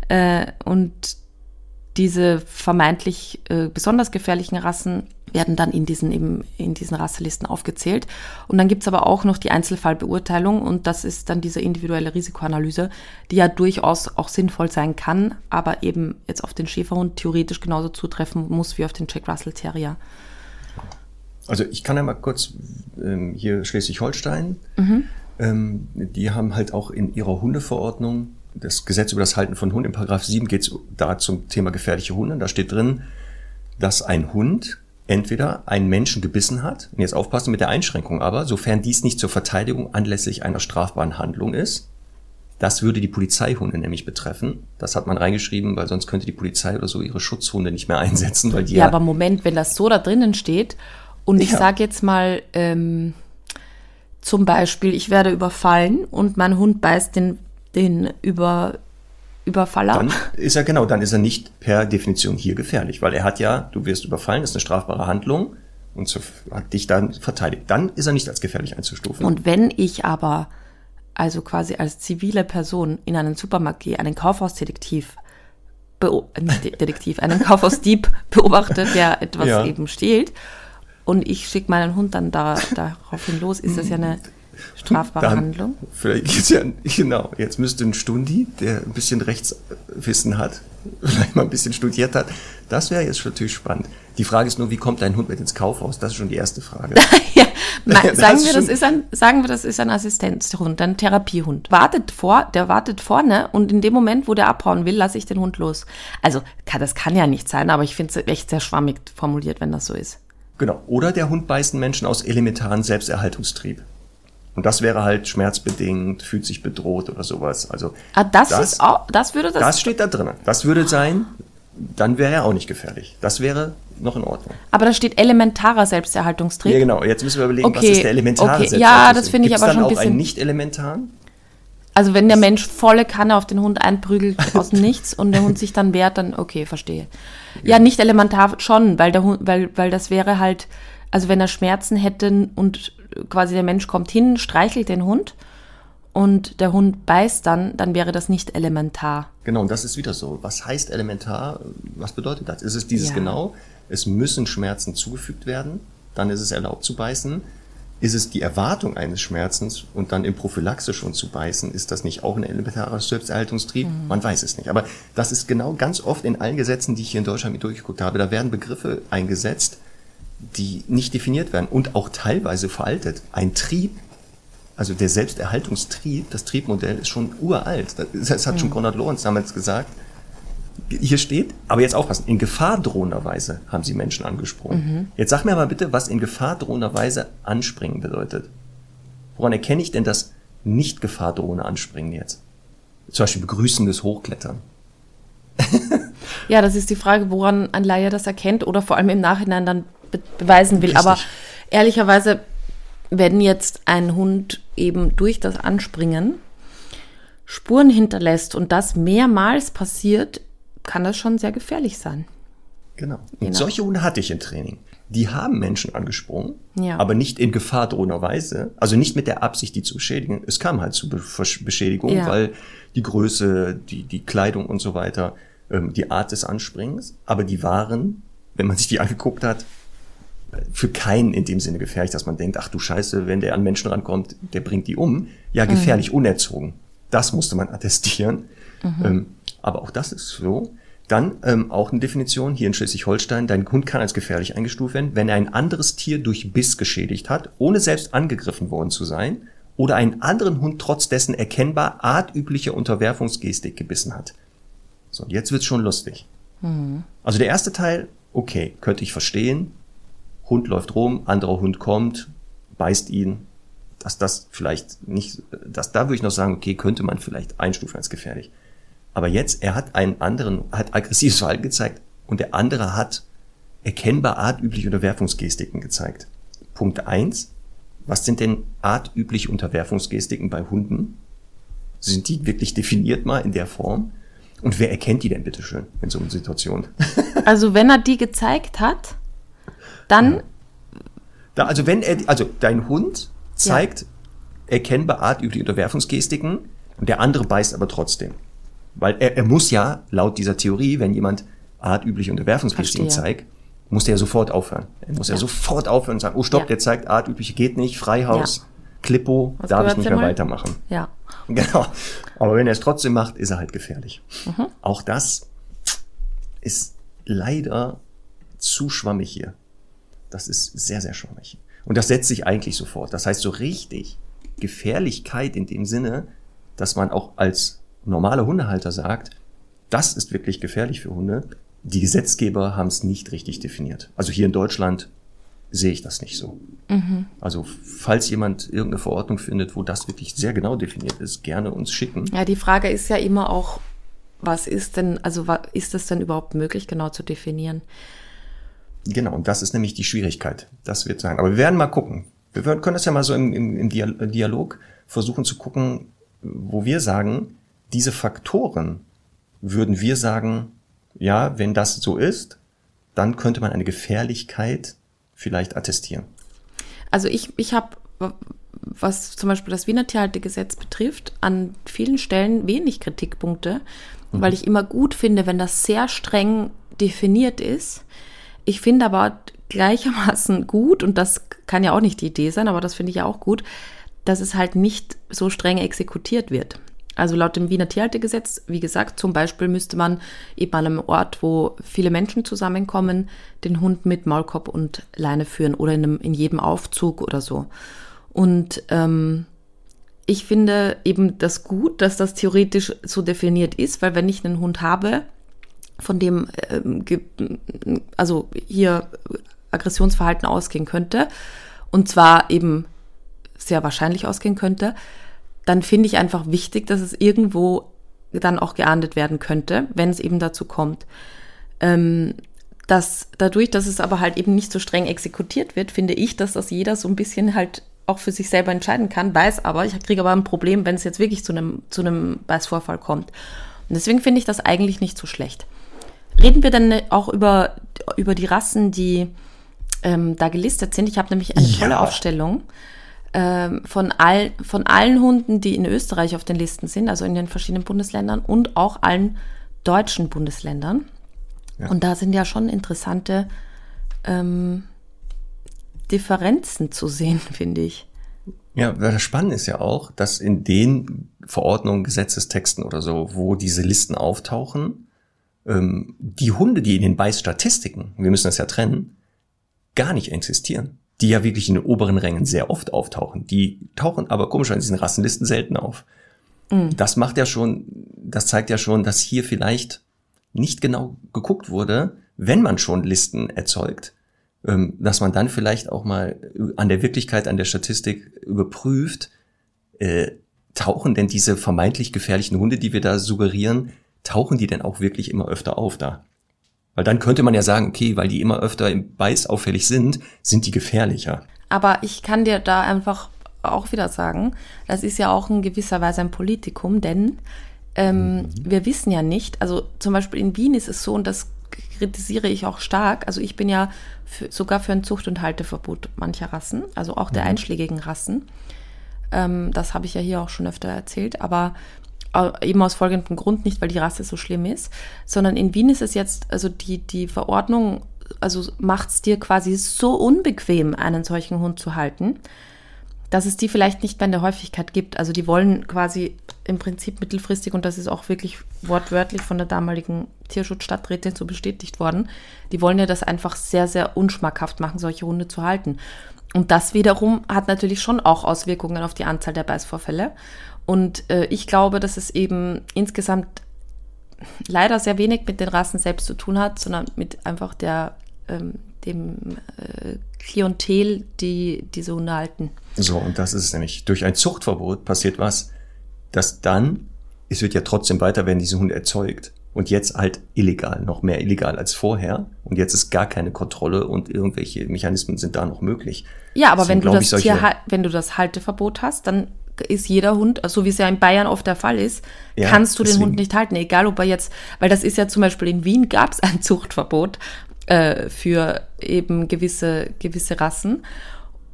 Äh, und diese vermeintlich äh, besonders gefährlichen Rassen werden dann in diesen, eben in diesen Rasselisten aufgezählt. Und dann gibt's aber auch noch die Einzelfallbeurteilung und das ist dann diese individuelle Risikoanalyse, die ja durchaus auch sinnvoll sein kann, aber eben jetzt auf den Schäferhund theoretisch genauso zutreffen muss wie auf den Jack Russell Terrier. Also ich kann ja mal kurz ähm, hier Schleswig-Holstein, ähm, die haben halt auch in ihrer Hundeverordnung das Gesetz über das Halten von Hunden, in Paragraph 7 geht es da zum Thema gefährliche Hunde. Da steht drin, dass ein Hund entweder einen Menschen gebissen hat, und jetzt aufpassen mit der Einschränkung aber, sofern dies nicht zur Verteidigung anlässlich einer strafbaren Handlung ist, das würde die Polizeihunde nämlich betreffen. Das hat man reingeschrieben, weil sonst könnte die Polizei oder so ihre Schutzhunde nicht mehr einsetzen, weil die Ja, aber Moment, wenn das so da drinnen steht und ich Ja. sage jetzt mal ähm, zum Beispiel, ich werde überfallen und mein Hund beißt den, den über, Überfaller. dann ist er genau, dann ist er nicht per Definition hier gefährlich, weil er hat ja, du wirst überfallen, das ist eine strafbare Handlung und so hat dich dann verteidigt. Dann ist er nicht als gefährlich einzustufen. Und wenn ich aber, also quasi als zivile Person in einen Supermarkt gehe, einen Kaufhausdetektiv, äh, nicht De- Detektiv, einen Kaufhausdieb beobachte, der etwas Ja. eben stiehlt, und ich schicke meinen Hund dann da, daraufhin los, ist das ja eine strafbare Dann- Handlung. Vielleicht geht's ja, genau, jetzt müsste ein Stundi, der ein bisschen Rechtswissen hat, vielleicht mal ein bisschen studiert hat, das wäre jetzt natürlich spannend. Die Frage ist nur, wie kommt dein Hund mit ins Kaufhaus? Das ist schon die erste Frage. ja, Das sagen, wir, das ist ein, sagen wir, das ist ein Assistenzhund, ein Therapiehund. Wartet vor, der wartet vorne und in dem Moment, wo der abhauen will, lasse ich den Hund los. Also, das kann ja nicht sein, aber ich finde es echt sehr schwammig formuliert, wenn das so ist. Genau. Oder der Hund beißt einen Menschen aus elementaren Selbsterhaltungstrieb. Und das wäre halt schmerzbedingt, fühlt sich bedroht oder sowas. Also Ah, das, Das- ist auch, das würde das, das steht da drin. Das würde sein, dann wäre er auch nicht gefährlich. Das wäre noch in Ordnung. aber da steht elementarer Selbsterhaltungstrieb. Ja, genau. Jetzt müssen wir überlegen, was Okay, ist der elementare okay. Ja, das finde ich Gibt's aber schon ein auch bisschen- einen nicht elementaren? Also wenn der Mensch volle Kanne auf den Hund einprügelt aus Nichts und der Hund sich dann wehrt, dann okay, verstehe. Ja, nicht elementar schon, weil der Hund, weil, weil das wäre halt, also wenn er Schmerzen hätte und quasi der Mensch kommt hin, streichelt den Hund und der Hund beißt dann, dann wäre das nicht elementar. Genau, und das ist wieder so. Was heißt elementar? Was bedeutet das? Ist es dieses Ja. genau? Es müssen Schmerzen zugefügt werden, dann ist es erlaubt zu beißen. Ist es die Erwartung eines Schmerzens und dann in Prophylaxe schon zu beißen, ist das nicht auch ein elementarer Selbsterhaltungstrieb? Man weiß es nicht. Aber das ist genau ganz oft in allen Gesetzen, die ich hier in Deutschland mit durchgeguckt habe, da werden Begriffe eingesetzt, die nicht definiert werden und auch teilweise veraltet. Ein Trieb, also der Selbsterhaltungstrieb, das Triebmodell ist schon uralt. Das, das hat schon Konrad Lorenz damals gesagt. Hier steht, aber jetzt aufpassen, in Gefahr drohender Weise haben sie Menschen angesprungen. Jetzt sag mir mal bitte, was in Gefahr drohender Weise anspringen bedeutet. Woran erkenne ich denn das nicht gefahrdrohende Anspringen jetzt? Zum Beispiel begrüßendes Hochklettern. Ja, das ist die Frage, woran ein Laie das erkennt oder vor allem im Nachhinein dann be beweisen will. Richtig. Aber ehrlicherweise, wenn jetzt ein Hund eben durch das Anspringen Spuren hinterlässt und das mehrmals passiert, kann das schon sehr gefährlich sein. Genau. Und Genau. solche Hunde hatte ich im Training. Die haben Menschen angesprungen, Ja. aber nicht in Gefahr drohender Weise. Also nicht mit der Absicht, die zu beschädigen. Es kam halt zu Be Beschädigung, Ja. weil die Größe, die, die Kleidung und so weiter, ähm, die Art des Anspringens, aber die waren, wenn man sich die angeguckt hat, für keinen in dem Sinne gefährlich, dass man denkt, ach du Scheiße, wenn der an Menschen rankommt, der bringt die um. Ja, gefährlich, unerzogen. Das musste man attestieren. Ähm, aber auch das ist so. Dann ähm, auch eine Definition hier in Schleswig-Holstein. Dein Hund kann als gefährlich eingestuft werden, wenn er ein anderes Tier durch Biss geschädigt hat, ohne selbst angegriffen worden zu sein, oder einen anderen Hund trotz dessen erkennbar artübliche Unterwerfungsgestik gebissen hat. So, und jetzt wird's schon lustig. Also der erste Teil, okay, könnte ich verstehen. Hund läuft rum, anderer Hund kommt, beißt ihn. Dass das vielleicht nicht, dass da würde ich noch sagen, okay, könnte man vielleicht einstufen als gefährlich. Aber jetzt, er hat einen anderen, hat aggressives Verhalten gezeigt und der andere hat erkennbar artübliche Unterwerfungsgestiken gezeigt. Punkt eins: Was sind denn artübliche Unterwerfungsgestiken bei Hunden? Sind die wirklich definiert mal in der Form? Und wer erkennt die denn bitteschön in so einer Situation? Also wenn er die gezeigt hat, dann Da, also wenn er, also dein Hund zeigt erkennbar artübliche Unterwerfungsgestiken und der andere beißt aber trotzdem. Weil er, er muss ja, laut dieser Theorie, wenn jemand artübliche Unterwerfungsgestiken Verstehe. zeigt, muss der ja sofort aufhören. Er muss ja, Ja. sofort aufhören und sagen, oh stopp, Ja. der zeigt artübliche geht nicht, Freihaus, Ja. Klippo, Was darf ich nicht mehr weitermachen. ja. Genau. Aber wenn er es trotzdem macht, ist er halt gefährlich. Mhm. Auch das ist leider zu schwammig hier. Das ist sehr, sehr schwammig. Und das setzt sich eigentlich sofort. Das heißt, so richtig Gefährlichkeit in dem Sinne, dass man auch als normaler Hundehalter sagt, das ist wirklich gefährlich für Hunde. Die Gesetzgeber haben es nicht richtig definiert. Also hier in Deutschland sehe ich das nicht so. Also falls jemand irgendeine Verordnung findet, wo das wirklich sehr genau definiert ist, gerne uns schicken. Ja, die Frage ist ja immer auch, was ist denn, also ist es denn überhaupt möglich, genau zu definieren? Genau, und das ist nämlich die Schwierigkeit. Das wird sein. Aber wir werden mal gucken. Wir können das ja mal so im, im, im Dia- Dialog versuchen zu gucken, wo wir sagen, diese Faktoren würden wir sagen, ja, wenn das so ist, dann könnte man eine Gefährlichkeit vielleicht attestieren. Also ich, ich habe, was zum Beispiel das Wiener Tierhaltegesetz betrifft, an vielen Stellen wenig Kritikpunkte, weil ich immer gut finde, wenn das sehr streng definiert ist. Ich finde aber gleichermaßen gut, und das kann ja auch nicht die Idee sein, aber das finde ich ja auch gut, dass es halt nicht so streng exekutiert wird. Also laut dem Wiener Tierhaltegesetz, wie gesagt, zum Beispiel müsste man eben an einem Ort, wo viele Menschen zusammenkommen, den Hund mit Maulkorb und Leine führen oder in, einem, in jedem Aufzug oder so. Und ähm, ich finde eben das gut, dass das theoretisch so definiert ist, weil wenn ich einen Hund habe, von dem ähm, also hier Aggressionsverhalten ausgehen könnte, und zwar eben sehr wahrscheinlich ausgehen könnte, dann finde ich einfach wichtig, dass es irgendwo dann auch geahndet werden könnte, wenn es eben dazu kommt. Ähm, dass dadurch, dass es aber halt eben nicht so streng exekutiert wird, finde ich, dass das jeder so ein bisschen halt auch für sich selber entscheiden kann, weiß aber, ich kriege aber ein Problem, wenn es jetzt wirklich zu einem, zu einem Beißvorfall kommt. Und deswegen finde ich das eigentlich nicht so schlecht. Reden wir dann auch über, über die Rassen, die ähm, da gelistet sind. Ich habe nämlich eine Ja. tolle Aufstellung ähm, von, all, von allen Hunden, die in Österreich auf den Listen sind, also in den verschiedenen Bundesländern und auch allen deutschen Bundesländern. Ja. Und da sind ja schon interessante ähm, Differenzen zu sehen, finde ich. Ja, weil das Spannende ist ja auch, dass in den Verordnungen, Gesetzestexten oder so, wo diese Listen auftauchen, ähm, die Hunde, die in den Beißstatistiken, wir müssen das ja trennen, gar nicht existieren. Die ja wirklich in den oberen Rängen sehr oft auftauchen. Die tauchen aber komischerweise in diesen Rassenlisten selten auf. Das macht ja schon, das zeigt ja schon, dass hier vielleicht nicht genau geguckt wurde, wenn man schon Listen erzeugt, ähm, dass man dann vielleicht auch mal an der Wirklichkeit, an der Statistik überprüft, äh, tauchen denn diese vermeintlich gefährlichen Hunde, die wir da suggerieren, tauchen die denn auch wirklich immer öfter auf da? Weil dann könnte man ja sagen, okay, weil die immer öfter im Beiß auffällig sind, sind die gefährlicher. Aber ich kann dir da einfach auch wieder sagen, das ist ja auch in gewisser Weise ein Politikum, denn ähm, mhm. wir wissen ja nicht, also zum Beispiel in Wien ist es so, und das kritisiere ich auch stark, also ich bin ja für, sogar für ein Zucht- und Halteverbot mancher Rassen, also auch der mhm. einschlägigen Rassen. Ähm, das habe ich ja hier auch schon öfter erzählt, aber eben aus folgendem Grund, nicht weil die Rasse so schlimm ist, sondern in Wien ist es jetzt, also die, die Verordnung, also macht es dir quasi so unbequem, einen solchen Hund zu halten, dass es die vielleicht nicht mehr in der Häufigkeit gibt. Also die wollen quasi im Prinzip mittelfristig, und das ist auch wirklich wortwörtlich von der damaligen Tierschutzstadträtin so bestätigt worden, die wollen ja das einfach sehr, sehr unschmackhaft machen, solche Hunde zu halten. Und das wiederum hat natürlich schon auch Auswirkungen auf die Anzahl der Beißvorfälle. Und äh, ich glaube, dass es eben insgesamt leider sehr wenig mit den Rassen selbst zu tun hat, sondern mit einfach der, ähm, dem äh, Klientel, die diese Hunde halten. So, und das ist es nämlich. Durch ein Zuchtverbot passiert was, dass dann, es wird ja trotzdem weiter werden diese Hunde erzeugt. Und jetzt halt illegal, noch mehr illegal als vorher. Und jetzt ist gar keine Kontrolle und irgendwelche Mechanismen sind da noch möglich. Ja, aber Deswegen, wenn du das Tier, wenn du das Halteverbot hast, dann ist jeder Hund, so wie es ja in Bayern oft der Fall ist, ja, kannst du deswegen. den Hund nicht halten, egal ob er jetzt, weil das ist ja zum Beispiel in Wien gab es ein Zuchtverbot äh, für eben gewisse, gewisse Rassen.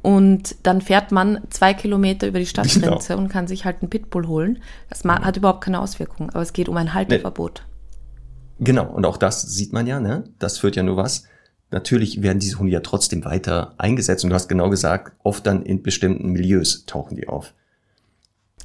Und dann fährt man zwei Kilometer über die Stadtgrenze genau. und kann sich halt einen Pitbull holen. Das mhm. hat überhaupt keine Auswirkung, aber es geht um ein Halteverbot. Genau, und auch das sieht man ja, ne? Das führt ja nur was. Natürlich werden diese Hunde ja trotzdem weiter eingesetzt und du hast genau gesagt, oft dann in bestimmten Milieus tauchen die auf.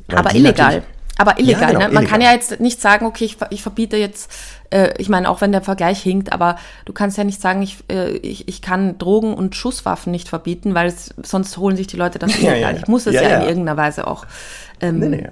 Aber illegal. Aber illegal, ja, genau, ne? Man illegal. kann ja jetzt nicht sagen, okay, ich, ich verbiete jetzt, äh, ich meine, auch wenn der Vergleich hinkt, aber du kannst ja nicht sagen, ich, äh, ich, ich kann Drogen und Schusswaffen nicht verbieten, weil es, sonst holen sich die Leute das ja, illegal. Ja, ich muss es ja, in irgendeiner Weise auch. Ähm, nee, nee,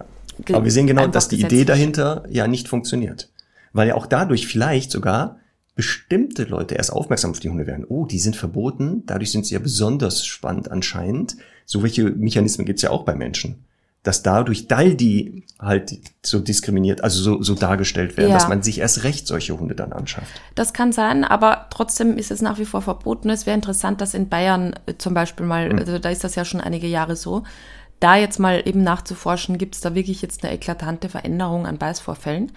aber wir sehen genau, dass die Idee dahinter ja nicht funktioniert. Weil ja auch dadurch vielleicht sogar bestimmte Leute erst aufmerksam auf die Hunde werden. Oh, die sind verboten, dadurch sind sie ja besonders spannend anscheinend. So welche Mechanismen gibt's ja auch bei Menschen dass dadurch all die halt so diskriminiert, also so, so dargestellt werden, ja. dass man sich erst recht solche Hunde dann anschafft. Das kann sein, aber trotzdem ist es nach wie vor verboten. Es wäre interessant, dass in Bayern äh, zum Beispiel mal, mhm. also da ist das ja schon einige Jahre so, da jetzt mal eben nachzuforschen, gibt es da wirklich jetzt eine eklatante Veränderung an Beißvorfällen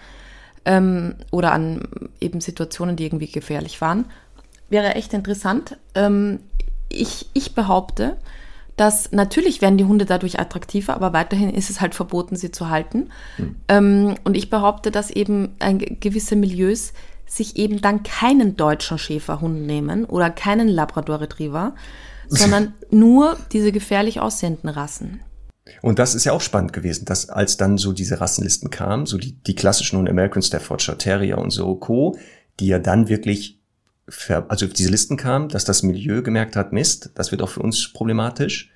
ähm, oder an eben Situationen, die irgendwie gefährlich waren. Wäre echt interessant. Ähm, ich, ich behaupte, dass natürlich werden die Hunde dadurch attraktiver, aber weiterhin ist es halt verboten, sie zu halten. Mhm. Ähm, und ich behaupte, dass eben ein, gewisse Milieus sich eben dann keinen deutschen Schäferhund nehmen oder keinen Labrador Retriever, sondern nur diese gefährlich aussehenden Rassen. Und das ist ja auch spannend gewesen, dass als dann so diese Rassenlisten kamen, so die, die klassischen und American Staffordshire Terrier und so Co., die ja dann wirklich also auf diese Listen kam, dass das Milieu gemerkt hat, Mist, das wird auch für uns problematisch.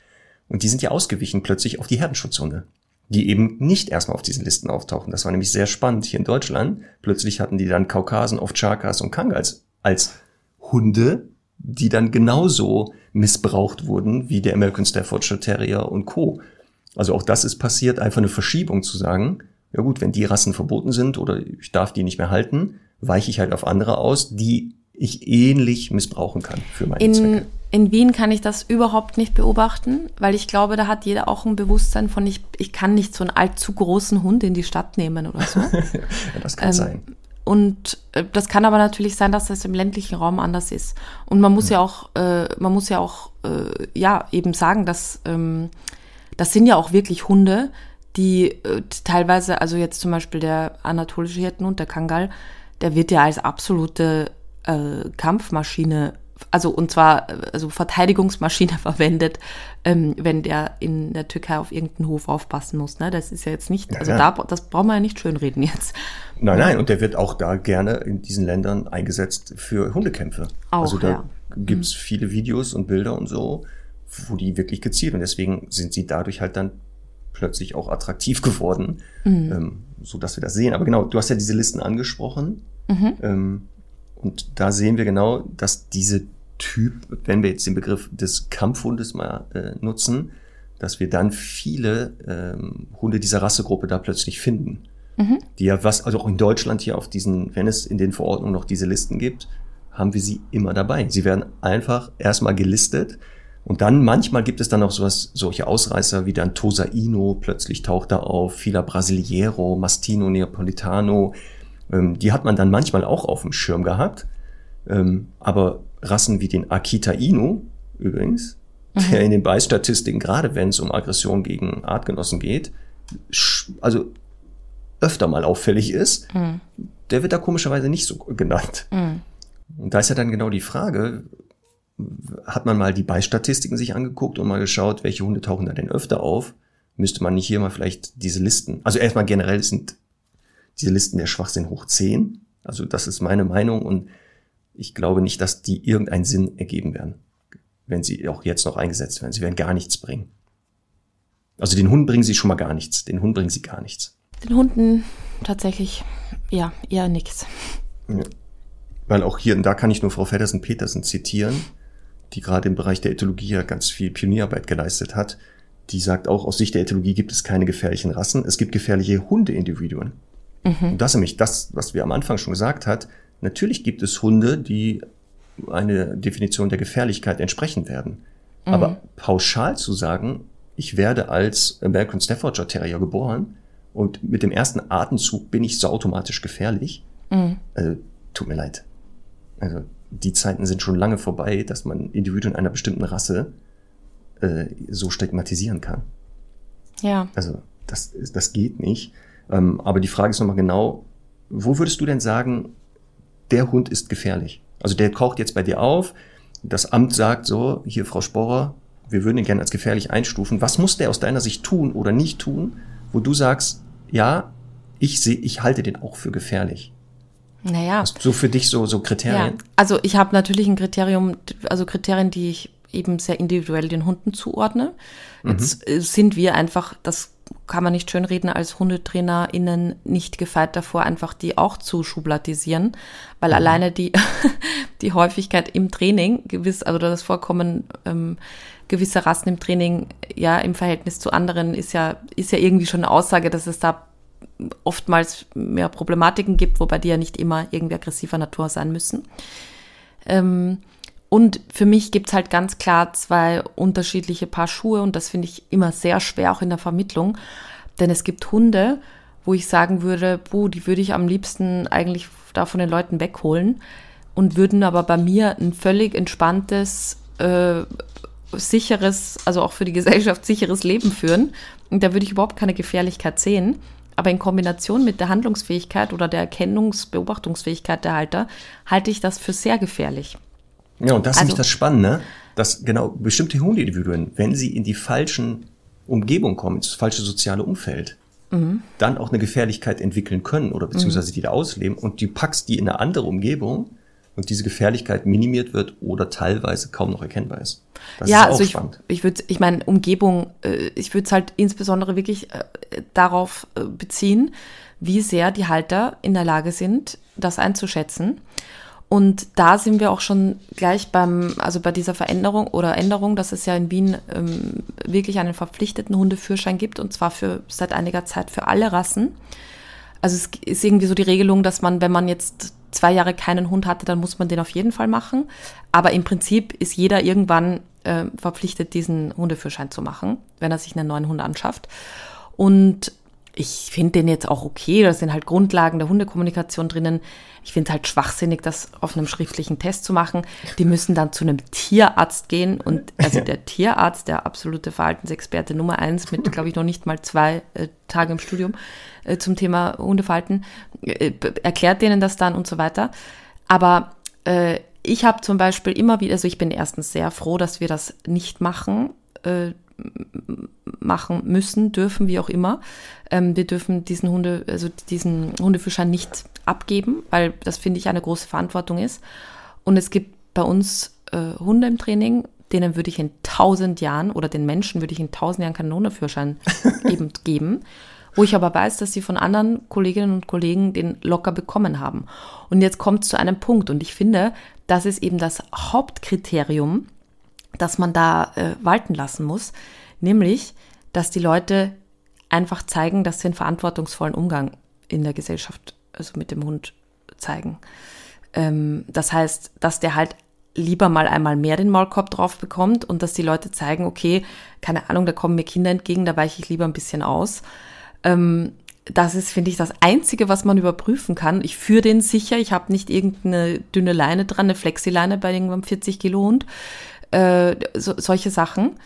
Und die sind ja ausgewichen plötzlich auf die Herdenschutzhunde, die eben nicht erstmal auf diesen Listen auftauchen. Das war nämlich sehr spannend hier in Deutschland. Plötzlich hatten die dann Kaukasen, Ovtschakas und Kangals als Hunde, die dann genauso missbraucht wurden wie der American Staffordshire Terrier und Co. Also auch das ist passiert, einfach eine Verschiebung zu sagen, ja gut, wenn die Rassen verboten sind oder ich darf die nicht mehr halten, weiche ich halt auf andere aus, die ich ähnlich missbrauchen kann für meine in, Zwecke. In Wien kann ich das überhaupt nicht beobachten, weil ich glaube, da hat jeder auch ein Bewusstsein von, ich, ich kann nicht so einen allzu großen Hund in die Stadt nehmen oder so. ja, das kann ähm, sein. Und äh, das kann aber natürlich sein, dass das im ländlichen Raum anders ist. Und man muss hm. ja auch, äh, man muss ja auch, äh, ja, eben sagen, dass ähm, das sind ja auch wirklich Hunde, die äh, teilweise, also jetzt zum Beispiel der anatolische Hirtenhund, der Kangal, der wird ja als absolute äh, Kampfmaschine, also und zwar also Verteidigungsmaschine verwendet, ähm, wenn der in der Türkei auf irgendeinen Hof aufpassen muss. Ne? Das ist ja jetzt nicht, also ja, da, das brauchen wir ja nicht schönreden jetzt. Nein, nein, und der wird auch da gerne in diesen Ländern eingesetzt für Hundekämpfe. Auch, also da ja. gibt's mhm. viele Videos und Bilder und so, wo die wirklich gezielt und deswegen sind sie dadurch halt dann plötzlich auch attraktiv geworden, mhm. ähm, so dass wir das sehen. Aber genau, du hast ja diese Listen angesprochen Ähm, und da sehen wir genau, dass diese Typ, wenn wir jetzt den Begriff des Kampfhundes mal äh, nutzen, dass wir dann viele ähm, Hunde dieser Rassegruppe da plötzlich finden. Die ja was, also auch in Deutschland hier auf diesen, wenn es in den Verordnungen noch diese Listen gibt, haben wir sie immer dabei. Sie werden einfach erstmal gelistet und dann manchmal gibt es dann auch sowas, solche Ausreißer wie dann Tosa Ino, plötzlich taucht da auf, Fila Brasiliero, Mastino Neapolitano. Ähm, die hat man dann manchmal auch auf dem Schirm gehabt. Ähm, aber Rassen wie den Akita Inu übrigens, der in den Beistatistiken, gerade wenn es um Aggression gegen Artgenossen geht, also öfter mal auffällig ist, der wird da komischerweise nicht so genannt. Und da ist ja dann genau die Frage, hat man mal die Beistatistiken sich angeguckt und mal geschaut, welche Hunde tauchen da denn öfter auf? Müsste man nicht hier mal vielleicht diese Listen, also erstmal generell sind diese Listen der Schwachsinn hoch 10. Also das ist meine Meinung und ich glaube nicht, dass die irgendeinen Sinn ergeben werden, wenn sie auch jetzt noch eingesetzt werden. Sie werden gar nichts bringen. Also den Hund bringen sie schon mal gar nichts. Den Hund bringen sie gar nichts. Den Hunden tatsächlich, ja, eher nix. Weil auch hier und da kann ich nur Frau Feddersen-Petersen zitieren, die gerade im Bereich der Ethologie ja ganz viel Pionierarbeit geleistet hat. Die sagt auch, aus Sicht der Ethologie gibt es keine gefährlichen Rassen, es gibt gefährliche Hundeindividuen. Und das ist nämlich das, was wir am Anfang schon gesagt hat. Natürlich gibt es Hunde, die eine Definition der Gefährlichkeit entsprechen werden. Aber pauschal zu sagen, ich werde als American Staffordshire Terrier geboren und mit dem ersten Atemzug bin ich so automatisch gefährlich, also, tut mir leid. Also die Zeiten sind schon lange vorbei, dass man Individuen einer bestimmten Rasse äh, so stigmatisieren kann. Ja. Also das, das geht nicht. Ähm, aber die Frage ist nochmal genau, wo würdest du denn sagen, der Hund ist gefährlich? Also der kocht jetzt bei dir auf, das Amt sagt so, hier Frau Sporrer, wir würden ihn gerne als gefährlich einstufen. Was muss der aus deiner Sicht tun oder nicht tun, wo du sagst, ja, ich sehe, ich halte den auch für gefährlich. Naja. Hast so für dich so, so Ja, Kriterien? also ich habe natürlich ein Kriterium, also Kriterien, die ich eben sehr individuell den Hunden zuordne. Jetzt äh, sind wir einfach, das kann man nicht schönreden, als HundetrainerInnen nicht gefeit davor, einfach die auch zu schubladisieren, weil alleine die, die Häufigkeit im Training, gewiss, also das Vorkommen ähm, gewisser Rassen im Training, ja, im Verhältnis zu anderen ist ja, ist ja irgendwie schon eine Aussage, dass es da oftmals mehr Problematiken gibt, wobei die ja nicht immer irgendwie aggressiver Natur sein müssen. Ähm, und für mich gibt's halt ganz klar zwei unterschiedliche Paar Schuhe und das finde ich immer sehr schwer, auch in der Vermittlung. Denn es gibt Hunde, wo ich sagen würde, puh, die würde ich am liebsten eigentlich da von den Leuten wegholen und würden aber bei mir ein völlig entspanntes, äh, sicheres, also auch für die Gesellschaft sicheres Leben führen. Und da würde ich überhaupt keine Gefährlichkeit sehen. Aber in Kombination mit der Handlungsfähigkeit oder der Erkennungs-, Beobachtungsfähigkeit der Halter halte ich das für sehr gefährlich. Ja, und das ist Also- nämlich das Spannende, dass genau bestimmte Hundeindividuen, wenn sie in die falschen Umgebung kommen, ins falsche soziale Umfeld, dann auch eine Gefährlichkeit entwickeln können oder beziehungsweise die da ausleben und du packst die in eine andere Umgebung und diese Gefährlichkeit minimiert wird oder teilweise kaum noch erkennbar ist. Das ja, ist auch also ich, spannend. ich würde, ich meine, Umgebung, äh, ich würde es halt insbesondere wirklich äh, darauf äh, beziehen, wie sehr die Halter in der Lage sind, das einzuschätzen. Und da sind wir auch schon gleich beim, also bei dieser Veränderung oder Änderung, dass es ja in Wien ähm, wirklich einen verpflichteten Hundeführerschein gibt und zwar für seit einiger Zeit für alle Rassen. Also es ist irgendwie so die Regelung, dass man, wenn man jetzt zwei Jahre keinen Hund hatte, dann muss man den auf jeden Fall machen. Aber im Prinzip ist jeder irgendwann äh, verpflichtet, diesen Hundeführerschein zu machen, wenn er sich einen neuen Hund anschafft. Und ich finde den jetzt auch okay. Da sind halt Grundlagen der Hundekommunikation drinnen. Ich finde es halt schwachsinnig, das auf einem schriftlichen Test zu machen. Die müssen dann zu einem Tierarzt gehen und also der Tierarzt, der absolute Verhaltensexperte Nummer eins mit, glaube ich, noch nicht mal zwei äh, Tage im Studium äh, zum Thema Hundeverhalten, äh, erklärt denen das dann und so weiter. Aber äh, ich habe zum Beispiel immer wieder, also ich bin erstens sehr froh, dass wir das nicht machen. Machen müssen, dürfen, wie auch immer. Ähm, wir dürfen diesen Hunde, also diesen Hundeführerschein nicht abgeben, weil das finde ich eine große Verantwortung ist. Und es gibt bei uns äh, Hunde im Training, denen würde ich in tausend Jahren oder den Menschen würde ich in tausend Jahren keinen Hundeführerschein eben geben. wo ich aber weiß, dass sie von anderen Kolleginnen und Kollegen den locker bekommen haben. Und jetzt kommt es zu einem Punkt und ich finde, das ist eben das Hauptkriterium, das man da äh, walten lassen muss, nämlich, dass die Leute einfach zeigen, dass sie einen verantwortungsvollen Umgang in der Gesellschaft, also mit dem Hund zeigen. Ähm, das heißt, dass der halt lieber mal einmal mehr den Maulkorb drauf bekommt und dass die Leute zeigen, okay, keine Ahnung, da kommen mir Kinder entgegen, da weiche ich lieber ein bisschen aus. Ähm, das ist, finde ich, das Einzige, was man überprüfen kann. Ich führe den sicher, ich habe nicht irgendeine dünne Leine dran, eine Flexileine bei irgendeinem 40 Kilo Hund. Äh, so, solche Sachen.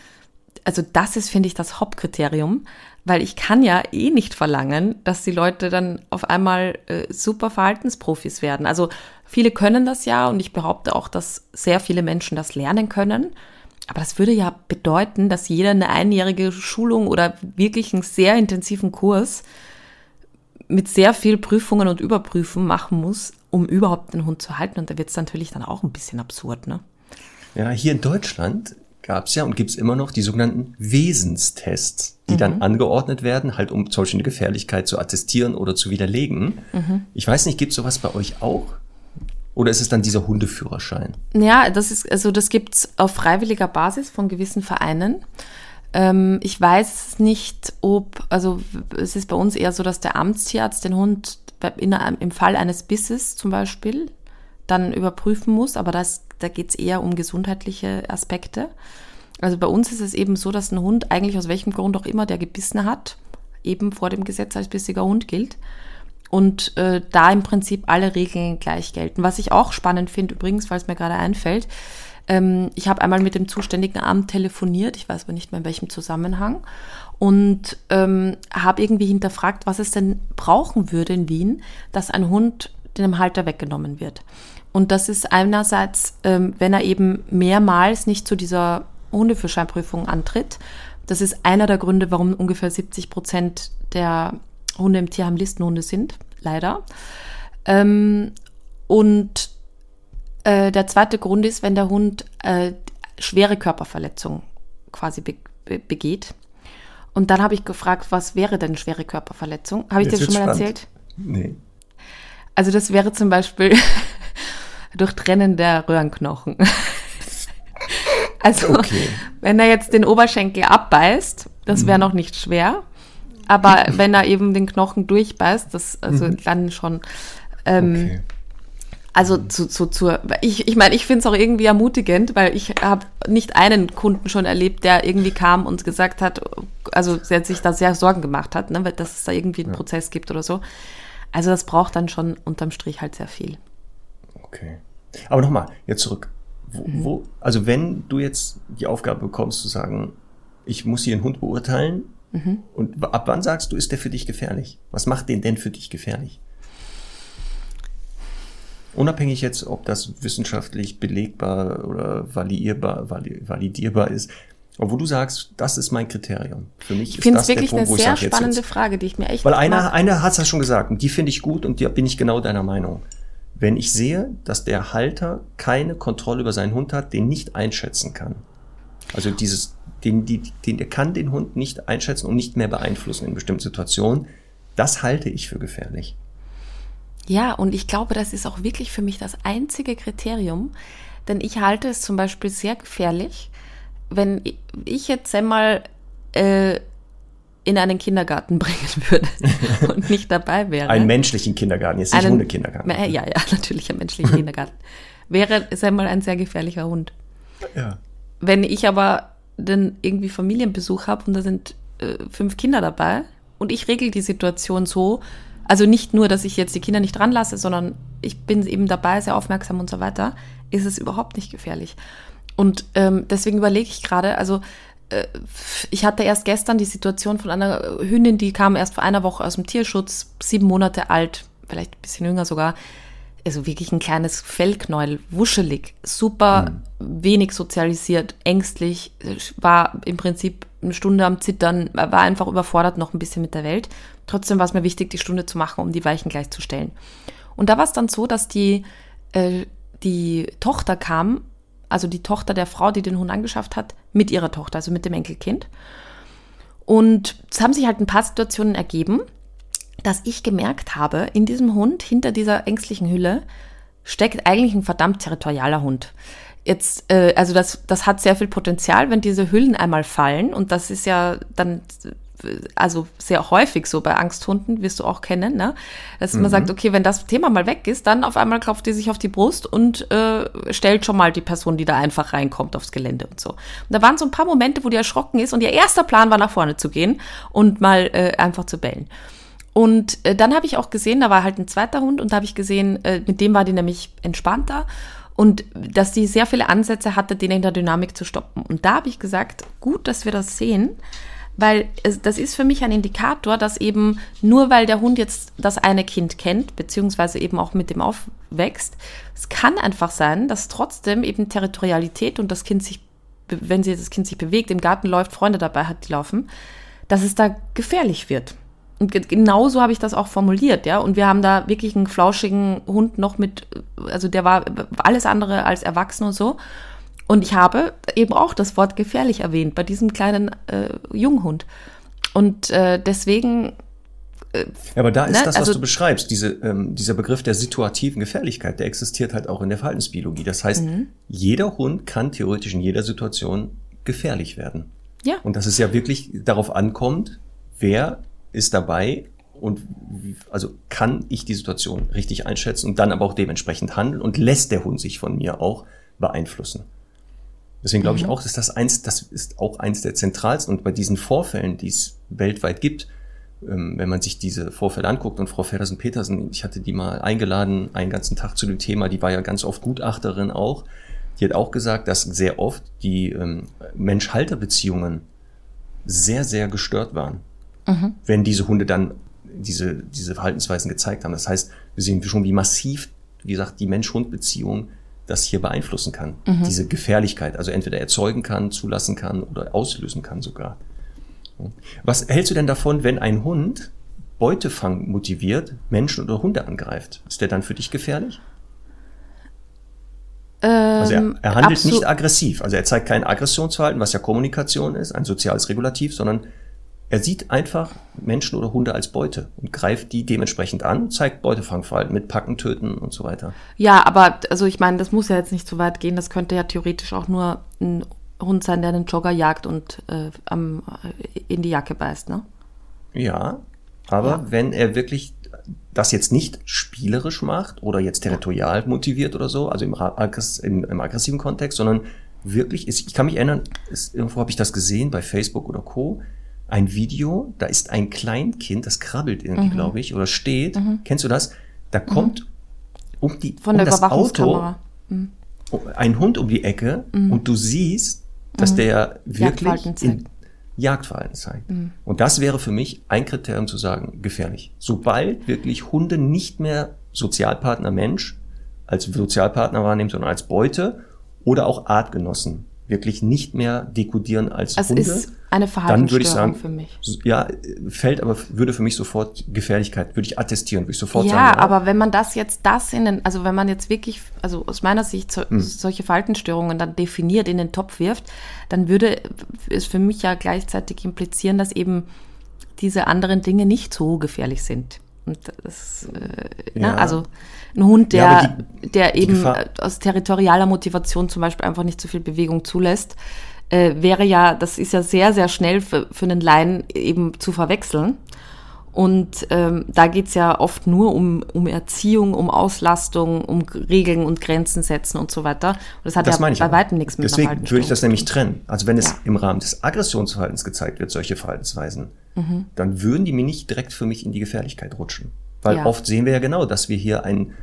Also das ist, finde ich, das Hauptkriterium, weil ich kann ja eh nicht verlangen, dass die Leute dann auf einmal äh, super Verhaltensprofis werden. Also viele können das ja und ich behaupte auch, dass sehr viele Menschen das lernen können. Aber das würde ja bedeuten, dass jeder eine einjährige Schulung oder wirklich einen sehr intensiven Kurs mit sehr viel Prüfungen und Überprüfen machen muss, um überhaupt einen Hund zu halten. Und da wird es natürlich dann auch ein bisschen absurd, ne? Ja, hier in Deutschland gab es ja und gibt es immer noch die sogenannten Wesenstests, die mhm. dann angeordnet werden, halt um zum Beispiel eine Gefährlichkeit zu attestieren oder zu widerlegen. Mhm. Ich weiß nicht, gibt es sowas bei euch auch? Oder ist es dann dieser Hundeführerschein? Ja, das ist, also das gibt's auf freiwilliger Basis von gewissen Vereinen. Ähm, ich weiß nicht, ob, also es ist bei uns eher so, dass der Amtstierarzt den Hund in, im Fall eines Bisses zum Beispiel dann überprüfen muss, aber das, da geht's eher um gesundheitliche Aspekte. Also bei uns ist es eben so, dass ein Hund eigentlich aus welchem Grund auch immer, der gebissen hat, eben vor dem Gesetz als bissiger Hund gilt und äh, da im Prinzip alle Regeln gleich gelten. Was ich auch spannend finde übrigens, es mir gerade einfällt, ähm, ich habe einmal mit dem zuständigen Amt telefoniert, ich weiß aber nicht mehr in welchem Zusammenhang, und ähm, habe irgendwie hinterfragt, was es denn brauchen würde in Wien, dass ein Hund dem Halter weggenommen wird. Und das ist einerseits, ähm, wenn er eben mehrmals nicht zu dieser Hundeführerscheinprüfung antritt. Das ist einer der Gründe, warum ungefähr 70 Prozent der Hunde im Tierheim Listenhunde sind, leider. Ähm, und äh, der zweite Grund ist, wenn der Hund äh, schwere Körperverletzung quasi be be begeht. Und dann habe ich gefragt, was wäre denn schwere Körperverletzung? Habe ich dir schon mal spannend. erzählt? Nee. Also das wäre zum Beispiel Durchtrennen der Röhrenknochen. also okay. wenn er jetzt den Oberschenkel abbeißt, das wäre mhm. noch nicht schwer. Aber wenn er eben den Knochen durchbeißt, das also mhm. dann schon. Ähm, okay. Also zu, zu, zu ich, ich meine, ich finde es auch irgendwie ermutigend, weil ich habe nicht einen Kunden schon erlebt, der irgendwie kam und gesagt hat, also der sich da sehr Sorgen gemacht hat, ne, dass es da irgendwie einen ja. Prozess gibt oder so. Also das braucht dann schon unterm Strich halt sehr viel. Okay. Aber nochmal, jetzt zurück. Wo, mhm. wo, also wenn du jetzt die Aufgabe bekommst zu sagen, ich muss hier einen Hund beurteilen, Mhm. Und ab wann sagst du, ist der für dich gefährlich? Was macht den denn für dich gefährlich? Unabhängig jetzt, ob das wissenschaftlich belegbar oder validierbar, validierbar ist. Aber wo du sagst, das ist mein Kriterium. Für mich ich ist das wirklich der Punkt, eine sehr sage, spannende jetzt, Frage, die ich mir echt Weil einer, einer hat es ja schon gesagt und die finde ich gut und da bin ich genau deiner Meinung. Wenn ich sehe, dass der Halter keine Kontrolle über seinen Hund hat, den nicht einschätzen kann. Also dieses den, die, den, der kann den Hund nicht einschätzen und nicht mehr beeinflussen in bestimmten Situationen. Das halte ich für gefährlich. Ja, und ich glaube, das ist auch wirklich für mich das einzige Kriterium, denn ich halte es zum Beispiel sehr gefährlich, wenn ich jetzt einmal äh, in einen Kindergarten bringen würde und nicht dabei wäre. Einen menschlichen Kindergarten, jetzt nicht einen, Hundekindergarten. Ja, ja, natürlich einen menschlichen Kindergarten. Wäre es einmal ein sehr gefährlicher Hund. Ja. Wenn ich aber dann irgendwie Familienbesuch habe und da sind äh, fünf Kinder dabei und ich regel die Situation so, also nicht nur, dass ich jetzt die Kinder nicht dran lasse, sondern ich bin eben dabei, sehr aufmerksam und so weiter, ist es überhaupt nicht gefährlich. Und ähm, deswegen überlege ich gerade, also ich hatte erst gestern die Situation von einer Hündin, die kam erst vor einer Woche aus dem Tierschutz, sieben Monate alt, vielleicht ein bisschen jünger sogar, also wirklich ein kleines Fellknäuel, wuschelig, super mhm. wenig sozialisiert, ängstlich, war im Prinzip eine Stunde am Zittern, war einfach überfordert noch ein bisschen mit der Welt. Trotzdem war es mir wichtig, die Stunde zu machen, um die Weichen gleichzustellen. Und da war es dann so, dass die, äh, die Tochter kam, also die Tochter der Frau, die den Hund angeschafft hat, mit ihrer Tochter, also mit dem Enkelkind. Und es haben sich halt ein paar Situationen ergeben, dass ich gemerkt habe, in diesem Hund, hinter dieser ängstlichen Hülle, steckt eigentlich ein verdammt territorialer Hund. Jetzt, äh, also das, das hat sehr viel Potenzial, wenn diese Hüllen einmal fallen. Und das ist ja dann also sehr häufig so bei Angsthunden, wirst du auch kennen, ne? dass mhm. man sagt, okay, wenn das Thema mal weg ist, dann auf einmal klopft die sich auf die Brust und äh, stellt schon mal die Person, die da einfach reinkommt, aufs Gelände und so. Und da waren so ein paar Momente, wo die erschrocken ist und ihr erster Plan war, nach vorne zu gehen und mal äh, einfach zu bellen. Und äh, dann habe ich auch gesehen, da war halt ein zweiter Hund und da habe ich gesehen, äh, mit dem war die nämlich entspannter und dass die sehr viele Ansätze hatte, den in der Dynamik zu stoppen. Und da habe ich gesagt, gut, dass wir das sehen, weil das ist für mich ein Indikator, dass eben nur weil der Hund jetzt das eine Kind kennt, beziehungsweise eben auch mit dem aufwächst, es kann einfach sein, dass trotzdem eben Territorialität und das Kind sich, wenn sie das Kind sich bewegt, im Garten läuft, Freunde dabei hat, die laufen, dass es da gefährlich wird. Und genau so habe ich das auch formuliert, ja. Und wir haben da wirklich einen flauschigen Hund noch mit, also der war alles andere als erwachsen und so. Und ich habe eben auch das Wort gefährlich erwähnt bei diesem kleinen äh, Junghund. Und äh, deswegen. Äh, aber da ist ne, das, was also, du beschreibst, diese, ähm, dieser Begriff der situativen Gefährlichkeit, der existiert halt auch in der Verhaltensbiologie. Das heißt, mhm. jeder Hund kann theoretisch in jeder Situation gefährlich werden. Ja. Und dass es ja wirklich darauf ankommt, wer ist dabei und also kann ich die Situation richtig einschätzen und dann aber auch dementsprechend handeln und lässt der Hund sich von mir auch beeinflussen. Deswegen glaube ich mhm. auch, dass das eins, das ist auch eins der zentralsten und bei diesen Vorfällen, die es weltweit gibt, ähm, wenn man sich diese Vorfälle anguckt und Frau Feddersen-Petersen, ich hatte die mal eingeladen, einen ganzen Tag zu dem Thema, die war ja ganz oft Gutachterin auch, die hat auch gesagt, dass sehr oft die ähm, Mensch-Halter-Beziehungen sehr, sehr gestört waren mhm. wenn diese Hunde dann diese, diese Verhaltensweisen gezeigt haben. Das heißt, wir sehen schon, wie massiv, wie gesagt, die Mensch-Hund-Beziehung das hier beeinflussen kann. Mhm. Diese Gefährlichkeit, also entweder erzeugen kann, zulassen kann oder auslösen kann sogar. Was hältst du denn davon, wenn ein Hund Beutefang motiviert Menschen oder Hunde angreift? Ist der dann für dich gefährlich? also er, er handelt nicht aggressiv, also er zeigt kein Aggressionsverhalten, was ja Kommunikation ist, ein soziales Regulativ, sondern er sieht einfach Menschen oder Hunde als Beute und greift die dementsprechend an, zeigt Beutefangverhalten mit Packen, Töten und so weiter. Ja, aber also ich meine, das muss ja jetzt nicht so weit gehen. Das könnte ja theoretisch auch nur ein Hund sein, der einen Jogger jagt und äh, am, äh, in die Jacke beißt, ne? Ja, aber ja. wenn er wirklich das jetzt nicht spielerisch macht oder jetzt territorial motiviert oder so, also im, im, im aggressiven Kontext, sondern wirklich ist, ich kann mich erinnern, ist, irgendwo habe ich das gesehen bei Facebook oder Co ein Video, da ist ein Kleinkind, das krabbelt irgendwie, mhm. glaube ich, oder steht. Mhm. Kennst du das? Da mhm. kommt um die Von um das Auto mhm. ein Hund um die Ecke mhm. und du siehst, dass der wirklich in Jagdverhalten zeigt. Und das wäre für mich ein Kriterium zu sagen, gefährlich. Sobald wirklich Hunde nicht mehr Sozialpartner Mensch als Sozialpartner wahrnehmen, sondern als Beute oder auch Artgenossen wirklich nicht mehr dekodieren als es Hunde. Ist eine Verhaltensstörung dann würde ich sagen, für mich. Ja, fällt aber, würde für mich sofort Gefährlichkeit, würde ich attestieren, würde ich sofort ja, sagen. Ja, aber wenn man das jetzt, das in den, also wenn man jetzt wirklich, also aus meiner Sicht so, hm. solche Verhaltensstörungen dann definiert in den Topf wirft, dann würde es für mich ja gleichzeitig implizieren, dass eben diese anderen Dinge nicht so gefährlich sind. Und das, äh, ne, ja. ne, also ein Hund, der, ja, die, der eben aus territorialer Motivation zum Beispiel einfach nicht so viel Bewegung zulässt, äh, wäre ja, das ist ja sehr, sehr schnell für, für einen Laien eben zu verwechseln. Und ähm, da geht's ja oft nur um, um Erziehung, um Auslastung, um Regeln und Grenzen setzen und so weiter. Und das hat das ja bei weitem nichts mit Deswegen würde ich das nämlich trennen. Also wenn es ja. im Rahmen des Aggressionsverhaltens gezeigt wird, solche Verhaltensweisen, mhm. dann würden die mir nicht direkt für mich in die Gefährlichkeit rutschen. Weil ja. oft sehen wir ja genau, dass wir hier ein,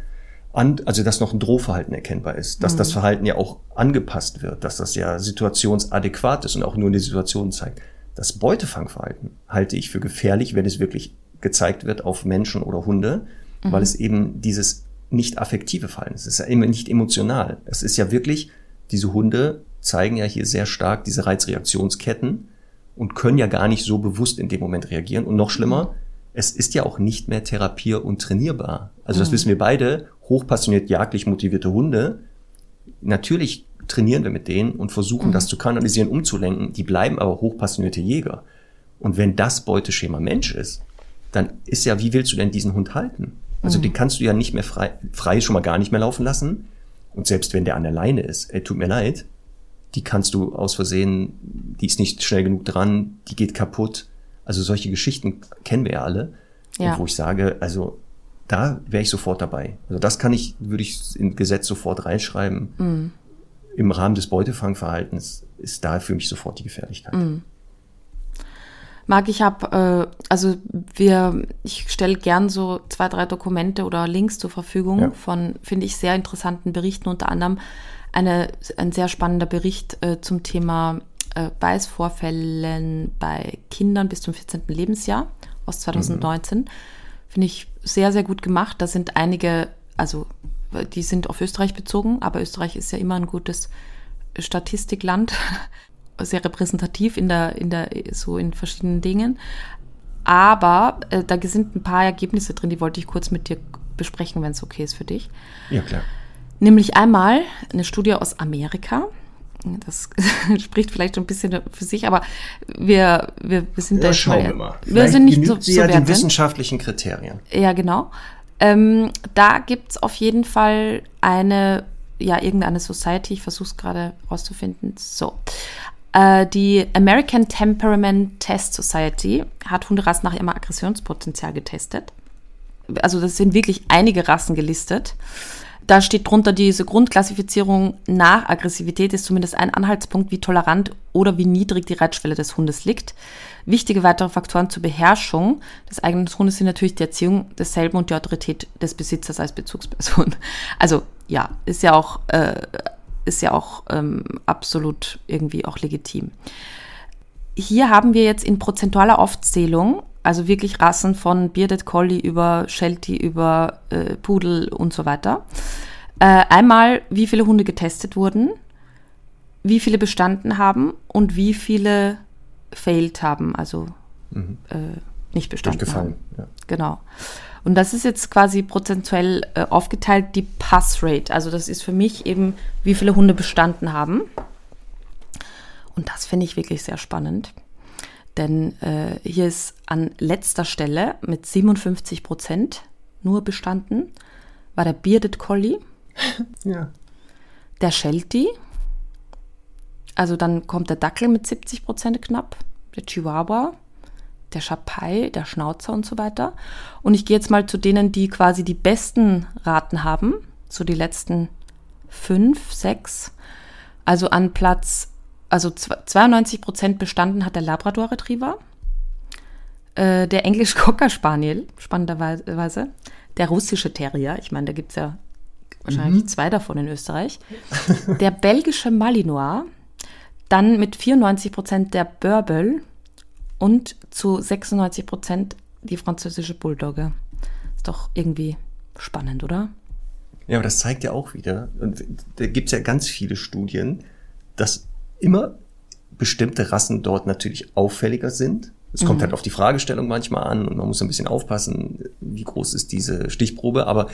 also dass noch ein Drohverhalten erkennbar ist, dass mhm. das Verhalten ja auch angepasst wird, dass das ja situationsadäquat ist und auch nur in die Situation zeigt. Das Beutefangverhalten halte ich für gefährlich, wenn es wirklich gezeigt wird auf Menschen oder Hunde, mhm. weil es eben dieses nicht affektive Verhalten ist. Es ist ja immer nicht emotional. Es ist ja wirklich, diese Hunde zeigen ja hier sehr stark diese Reizreaktionsketten und können ja gar nicht so bewusst in dem Moment reagieren. Und noch schlimmer, mhm. Es ist ja auch nicht mehr therapier- und trainierbar. Also das mhm. wissen wir beide, hochpassioniert jagdlich motivierte Hunde. Natürlich trainieren wir mit denen und versuchen mhm. das zu kanalisieren, umzulenken. Die bleiben aber hochpassionierte Jäger. Und wenn das Beuteschema Mensch ist, dann ist ja, wie willst du denn diesen Hund halten? Also mhm. den kannst du ja nicht mehr frei, frei schon mal gar nicht mehr laufen lassen. Und selbst wenn der an der Leine ist, ey, tut mir leid, die kannst du aus Versehen, die ist nicht schnell genug dran, die geht kaputt. Also solche Geschichten kennen wir ja alle. Ja. Wo ich sage, also da wäre ich sofort dabei. Also das kann ich, würde ich in Gesetz sofort reinschreiben. Mhm. Im Rahmen des Beutefangverhaltens ist da für mich sofort die Gefährlichkeit. Mhm. Marc, ich habe, äh, also wir, ich stelle gern so zwei, drei Dokumente oder Links zur Verfügung ja. von, finde ich, sehr interessanten Berichten, unter anderem eine, ein sehr spannender Bericht äh, zum Thema äh, Beißvorfällen bei Kindern bis zum 14. Lebensjahr aus 2019. Mhm. Finde ich sehr, sehr gut gemacht. Da sind einige, also die sind auf Österreich bezogen, aber Österreich ist ja immer ein gutes Statistikland sehr repräsentativ in der, in der, so in verschiedenen Dingen. Aber äh, da sind ein paar Ergebnisse drin, die wollte ich kurz mit dir besprechen, wenn es okay ist für dich. Ja, klar. Nämlich einmal eine Studie aus Amerika. Das spricht vielleicht ein bisschen für sich, aber wir, wir, wir sind ja, da schauen wir mal. Wir vielleicht sind nicht so, sie so ja den wissenschaftlichen Kriterien. Ja, genau. Ähm, da gibt es auf jeden Fall eine, ja, irgendeine Society, ich versuche es gerade rauszufinden. So. Äh, die American Temperament Test Society hat Hunderassen nach ihrem Aggressionspotenzial getestet. Also das sind wirklich einige Rassen gelistet. Da steht drunter, diese Grundklassifizierung nach Aggressivität ist zumindest ein Anhaltspunkt, wie tolerant oder wie niedrig die Reitschwelle des Hundes liegt. Wichtige weitere Faktoren zur Beherrschung des eigenen Hundes sind natürlich die Erziehung desselben und die Autorität des Besitzers als Bezugsperson. Also ja, ist ja auch äh, ist ja auch ähm, absolut irgendwie auch legitim. Hier haben wir jetzt in prozentualer Aufzählung, also wirklich Rassen von Bearded Collie über Sheltie, über äh, Pudel und so weiter. Äh, einmal, wie viele Hunde getestet wurden, wie viele bestanden haben und wie viele failed haben, also mhm. äh, nicht bestanden Durchgefallen, haben. Ja. Genau. Und das ist jetzt quasi prozentuell äh, aufgeteilt die Passrate. Also das ist für mich eben, wie viele Hunde bestanden haben. Und das finde ich wirklich sehr spannend. Denn äh, hier ist an letzter Stelle mit 57 Prozent nur bestanden, war der Bearded Collie. Ja. Der Sheltie. Also dann kommt der Dackel mit 70 Prozent knapp. Der Chihuahua der Schapai, der Schnauzer und so weiter. Und ich gehe jetzt mal zu denen, die quasi die besten Raten haben, so die letzten fünf, sechs. Also an Platz, also 92 Prozent bestanden hat der Labrador Retriever, äh, der Englisch Cocker Spaniel, spannenderweise, der russische Terrier, ich meine, da gibt es ja wahrscheinlich mhm. zwei davon in Österreich, der belgische Malinois, dann mit 94 Prozent der Börbel, und zu 96 Prozent die französische Bulldogge. Ist doch irgendwie spannend, oder? Ja, aber das zeigt ja auch wieder, und da gibt es ja ganz viele Studien, dass immer bestimmte Rassen dort natürlich auffälliger sind. Es kommt mhm. halt auf die Fragestellung manchmal an und man muss ein bisschen aufpassen, wie groß ist diese Stichprobe, aber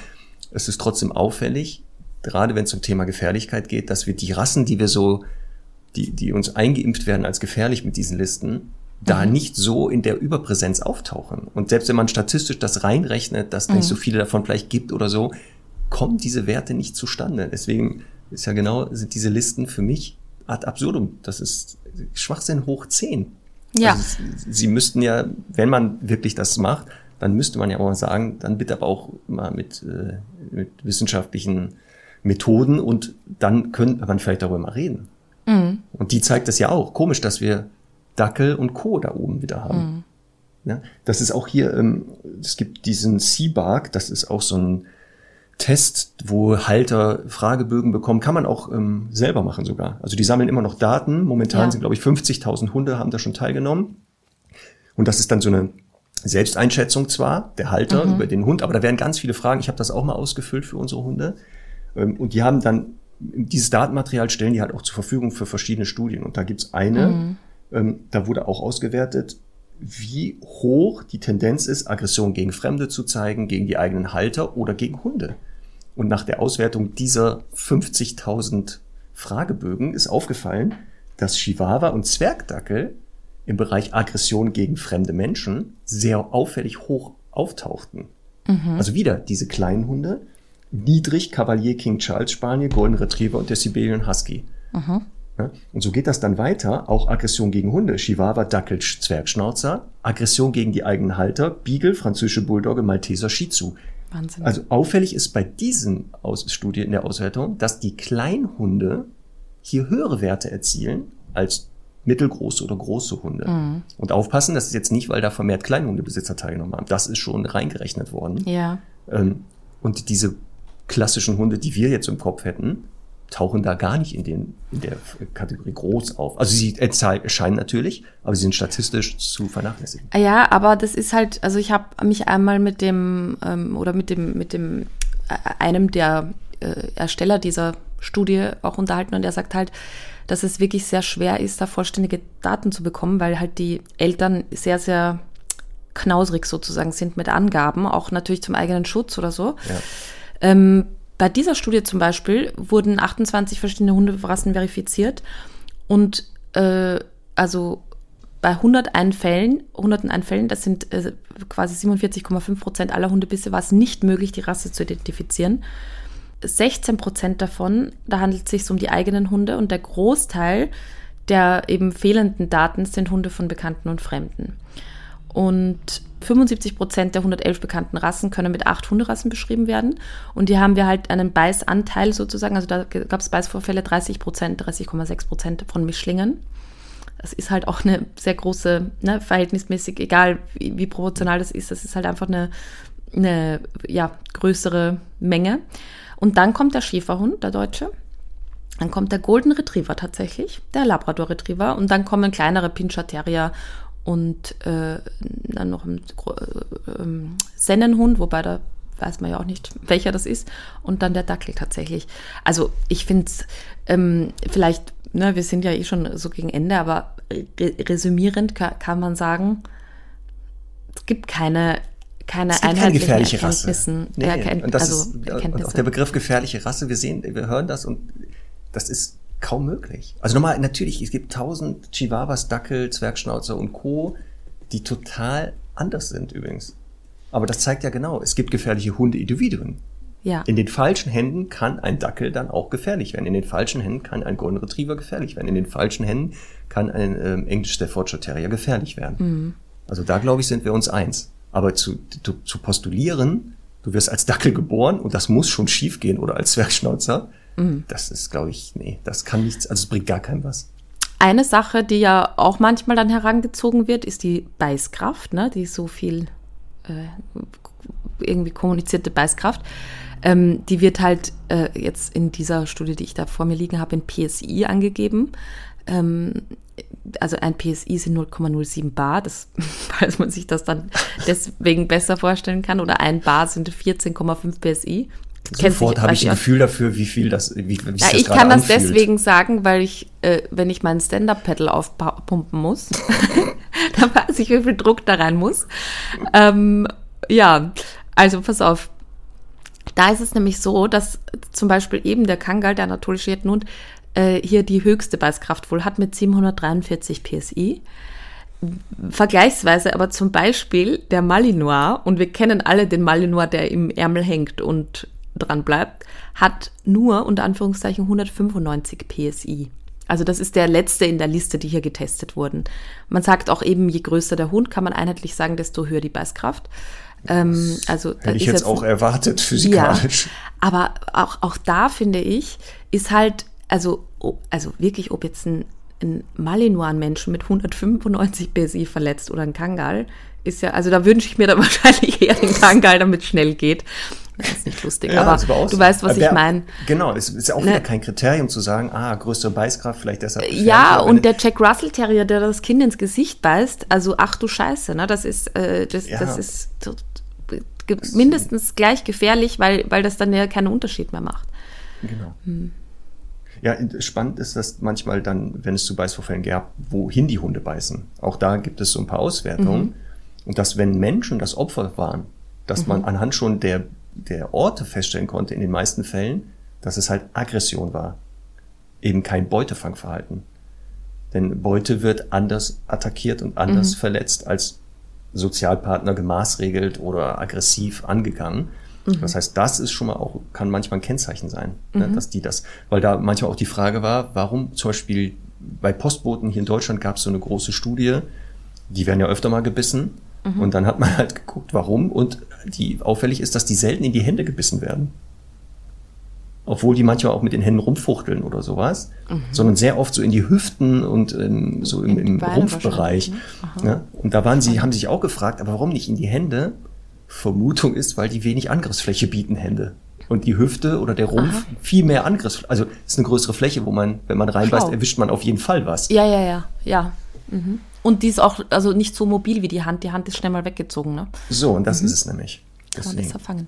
es ist trotzdem auffällig, gerade wenn es zum Thema Gefährlichkeit geht, dass wir die Rassen, die wir so, die, die uns eingeimpft werden als gefährlich mit diesen Listen, da mhm. nicht so in der Überpräsenz auftauchen. Und selbst wenn man statistisch das reinrechnet, dass mhm. nicht so viele davon vielleicht gibt oder so, kommen diese Werte nicht zustande. Deswegen ist ja genau, sind diese Listen für mich ad absurdum. Das ist Schwachsinn hoch 10. Ja. Also, sie müssten ja, wenn man wirklich das macht, dann müsste man ja auch mal sagen, dann bitte aber auch mal mit, äh, mit wissenschaftlichen Methoden und dann könnte man vielleicht darüber mal reden. Mhm. Und die zeigt das ja auch. Komisch, dass wir Dackel und Co. da oben wieder haben. Mhm. Ja, das ist auch hier, ähm, es gibt diesen Seabark, das ist auch so ein Test, wo Halter Fragebögen bekommen, kann man auch ähm, selber machen sogar. Also die sammeln immer noch Daten. Momentan ja. sind, glaube ich, 50.000 Hunde haben da schon teilgenommen. Und das ist dann so eine Selbsteinschätzung zwar, der Halter mhm. über den Hund, aber da werden ganz viele Fragen. Ich habe das auch mal ausgefüllt für unsere Hunde. Ähm, und die haben dann, dieses Datenmaterial stellen die halt auch zur Verfügung für verschiedene Studien. Und da gibt's eine, mhm ähm, da wurde auch ausgewertet, wie hoch die Tendenz ist, Aggression gegen Fremde zu zeigen, gegen die eigenen Halter oder gegen Hunde. Und nach der Auswertung dieser 50.000 Fragebögen ist aufgefallen, dass Chihuahua und Zwergdackel im Bereich Aggression gegen fremde Menschen sehr auffällig hoch auftauchten. Also wieder diese kleinen Hunde, niedrig Cavalier King Charles Spaniel, Golden Retriever und der Siberian Husky. Ja, und so geht das dann weiter, auch Aggression gegen Hunde, Chihuahua, Dackel, Zwergschnauzer, Aggression gegen die eigenen Halter, Beagle, französische Bulldogge, Malteser, Shih Tzu. Wahnsinn. Also auffällig ist bei diesen Aus Studie in der Auswertung, dass die Kleinhunde hier höhere Werte erzielen als mittelgroße oder große Hunde. Mhm. Und aufpassen, das ist jetzt nicht, weil da vermehrt Kleinhundebesitzer teilgenommen haben. Das ist schon reingerechnet worden. ja. Ähm, und diese klassischen Hunde, die wir jetzt im Kopf hätten, tauchen da gar nicht in, den, in der Kategorie groß auf. Also sie erscheinen natürlich, aber sie sind statistisch zu vernachlässigen. Ja, aber das ist halt, also ich habe mich einmal mit dem ähm, oder mit dem mit dem äh, einem der äh, Ersteller dieser Studie auch unterhalten und er sagt halt, dass es wirklich sehr schwer ist, da vollständige Daten zu bekommen, weil halt die Eltern sehr sehr knausrig sozusagen sind mit Angaben, auch natürlich zum eigenen Schutz oder so. Ja. Ähm, bei dieser Studie zum Beispiel wurden 28 verschiedene Hunderassen verifiziert und äh, also bei 101 Fällen, 101 Fällen, das sind äh, quasi 47,5 Prozent aller Hundebisse, war es nicht möglich, die Rasse zu identifizieren. 16 Prozent davon, da handelt es sich um die eigenen Hunde und der Großteil der eben fehlenden Daten sind Hunde von Bekannten und Fremden. Und 75 Prozent der 111 bekannten Rassen können mit acht Hunderassen beschrieben werden. Und hier haben wir halt einen Beißanteil sozusagen, also da gab es Beißvorfälle 30 Prozent, 30,6 Prozent von Mischlingen. Das ist halt auch eine sehr große, ne, verhältnismäßig, egal wie, wie proportional das ist, das ist halt einfach eine, eine ja, größere Menge. Und dann kommt der Schäferhund, der Deutsche. Dann kommt der Golden Retriever tatsächlich, der Labrador Retriever und dann kommen kleinere Pinscher Terrier und äh, dann noch ein äh, ähm, Sennenhund, wobei da weiß man ja auch nicht, welcher das ist und dann der Dackel tatsächlich. Also ich finde es ähm, vielleicht, ne, wir sind ja eh schon so gegen Ende, aber re resümierend kann, kann man sagen, es gibt keine keine Es gibt keine gefährliche Rasse. Nee, Ja, kein- und das also ist, und Erkenntnisse. auch der Begriff gefährliche Rasse, wir sehen, wir hören das und das ist kaum möglich. Also nochmal, natürlich, es gibt tausend Chihuahuas, Dackel, Zwergschnauzer und Co., die total anders sind übrigens. Aber das zeigt ja genau, es gibt gefährliche Hundeindividuen. ja. In den falschen Händen kann ein Dackel dann auch gefährlich werden. In den falschen Händen kann ein Golden Retriever gefährlich werden. In den falschen Händen kann ein ähm, English Staffordshire Terrier gefährlich werden. Mhm. Also da glaube ich, sind wir uns eins. Aber zu, zu, zu postulieren, du wirst als Dackel geboren und das muss schon schief gehen oder als Zwergschnauzer, Mhm. das ist, glaube ich, nee, das kann nichts, also es bringt gar keinem was. Eine Sache, die ja auch manchmal dann herangezogen wird, ist die Beißkraft, ne? die so viel äh, irgendwie kommunizierte Beißkraft. Ähm, die wird halt äh, jetzt in dieser Studie, die ich da vor mir liegen habe, in PSI angegeben. Ähm, also ein PSI sind 0,07 Bar, das, falls man sich das dann deswegen besser vorstellen kann. Oder ein Bar sind 14,5 PSI. Sofort habe ich ein Gefühl dafür, wie viel das, wie, wie ja, das ich kann das anfühlt. deswegen sagen, weil ich, äh, wenn ich meinen Stand-Up-Pedal aufpumpen muss, dann weiß ich, wie viel Druck da rein muss. Ähm, ja, also pass auf. Da ist es nämlich so, dass zum Beispiel eben der Kangal, der anatolische Jettenhund, äh, hier die höchste Beißkraft wohl hat mit 743 PSI. Vergleichsweise aber zum Beispiel der Malinois, und wir kennen alle den Malinois, der im Ärmel hängt und dran bleibt, hat nur unter Anführungszeichen 195 PSI. Also das ist der letzte in der Liste, die hier getestet wurden. Man sagt auch eben, je größer der Hund, kann man einheitlich sagen, desto höher die Beißkraft. Ähm, also Hätte ich ist jetzt auch erwartet, ja, physikalisch. aber auch, auch da finde ich, ist halt, also, also wirklich, ob jetzt ein, ein Malinois einen Menschen mit 195 PSI verletzt oder ein Kangal, ist ja, also da wünsche ich mir dann wahrscheinlich eher den Kangal, damit es schnell geht. Das ist nicht lustig, Ja, aber du weißt, was Aber ich meine. Genau, es ist ja auch Ne? wieder kein Kriterium zu sagen, ah, größere Beißkraft, vielleicht deshalb. Ja, und der Jack Russell Terrier, der das Kind ins Gesicht beißt, also ach du Scheiße, ne? Das ist, äh, das, Ja. das ist mindestens gleich gefährlich, weil, weil das dann ja keinen Unterschied mehr macht. Genau. Ja, spannend ist das manchmal dann, wenn es zu Beißvorfällen gab, wohin die Hunde beißen. Auch da gibt es so ein paar Auswertungen. Und dass, wenn Menschen das Opfer waren, dass man anhand schon der, der Orte feststellen konnte, in den meisten Fällen, dass es halt Aggression war. Eben kein Beutefangverhalten. Denn Beute wird anders attackiert und anders verletzt als Sozialpartner gemaßregelt oder aggressiv angegangen. Das heißt, das ist schon mal auch, kann manchmal ein Kennzeichen sein, ne, dass die das, weil da manchmal auch die Frage war, warum zum Beispiel bei Postboten hier in Deutschland gab es so eine große Studie, die werden ja öfter mal gebissen. Und dann hat man halt geguckt, warum. Und die auffällig ist, dass die selten in die Hände gebissen werden. Obwohl die manchmal auch mit den Händen rumfuchteln oder sowas, sondern sehr oft so in die Hüften und ähm, so im, In im Rumpfbereich. ne? Ja? Und da waren sie, haben sie sich auch gefragt, aber warum nicht in die Hände? Vermutung ist, weil die wenig Angriffsfläche bieten, Hände. Und die Hüfte oder der Rumpf viel mehr Angriffsfläche. Also es ist eine größere Fläche, wo man, wenn man reinbeißt, Schau. erwischt man auf jeden Fall was. Ja, ja, ja, ja. Mhm. Und die ist auch also nicht so mobil wie die Hand. Die Hand ist schnell mal weggezogen, ne? So, und das ist es nämlich. Kann man Deswegen. besser fangen.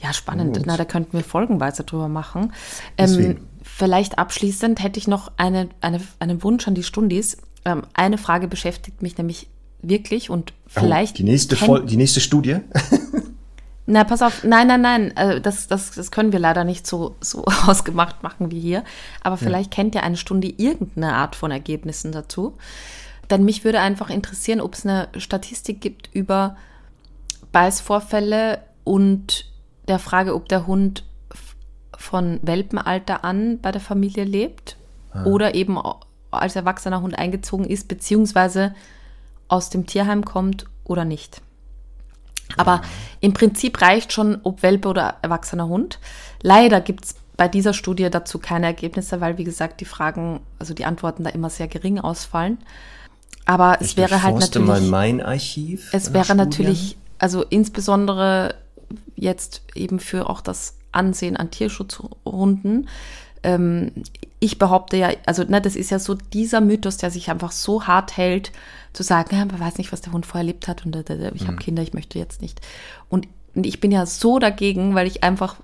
Ja, spannend. Gut. Na, da könnten wir folgenweise drüber machen. Ähm, Deswegen. vielleicht abschließend hätte ich noch eine, eine, einen Wunsch an die Stundis. Ähm, eine Frage beschäftigt mich nämlich wirklich und vielleicht. oh, die, nächste Vol die nächste Studie. Na, pass auf, nein, nein, nein, äh, das, das, das können wir leider nicht so, so ausgemacht machen wie hier. Aber vielleicht kennt ja eine Stunde irgendeine Art von Ergebnissen dazu. Denn mich würde einfach interessieren, ob es eine Statistik gibt über Beißvorfälle und der Frage, ob der Hund von Welpenalter an bei der Familie lebt oder eben als erwachsener Hund eingezogen ist, beziehungsweise aus dem Tierheim kommt oder nicht. Aber im Prinzip reicht schon, ob Welpe oder erwachsener Hund. Leider gibt es bei dieser Studie dazu keine Ergebnisse, weil, wie gesagt, die Fragen, also die Antworten da immer sehr gering ausfallen. Aber es Ich wäre halt natürlich. mal mein Archiv. Es wäre natürlich, also insbesondere jetzt eben für auch das Ansehen an Tierschutzhunden. Ähm, ich behaupte ja, also ne, das ist ja so dieser Mythos, der sich einfach so hart hält, zu sagen, ja, man weiß nicht, was der Hund vorher erlebt hat und ich habe Kinder, ich möchte jetzt nicht. Und, und ich bin ja so dagegen, weil ich einfach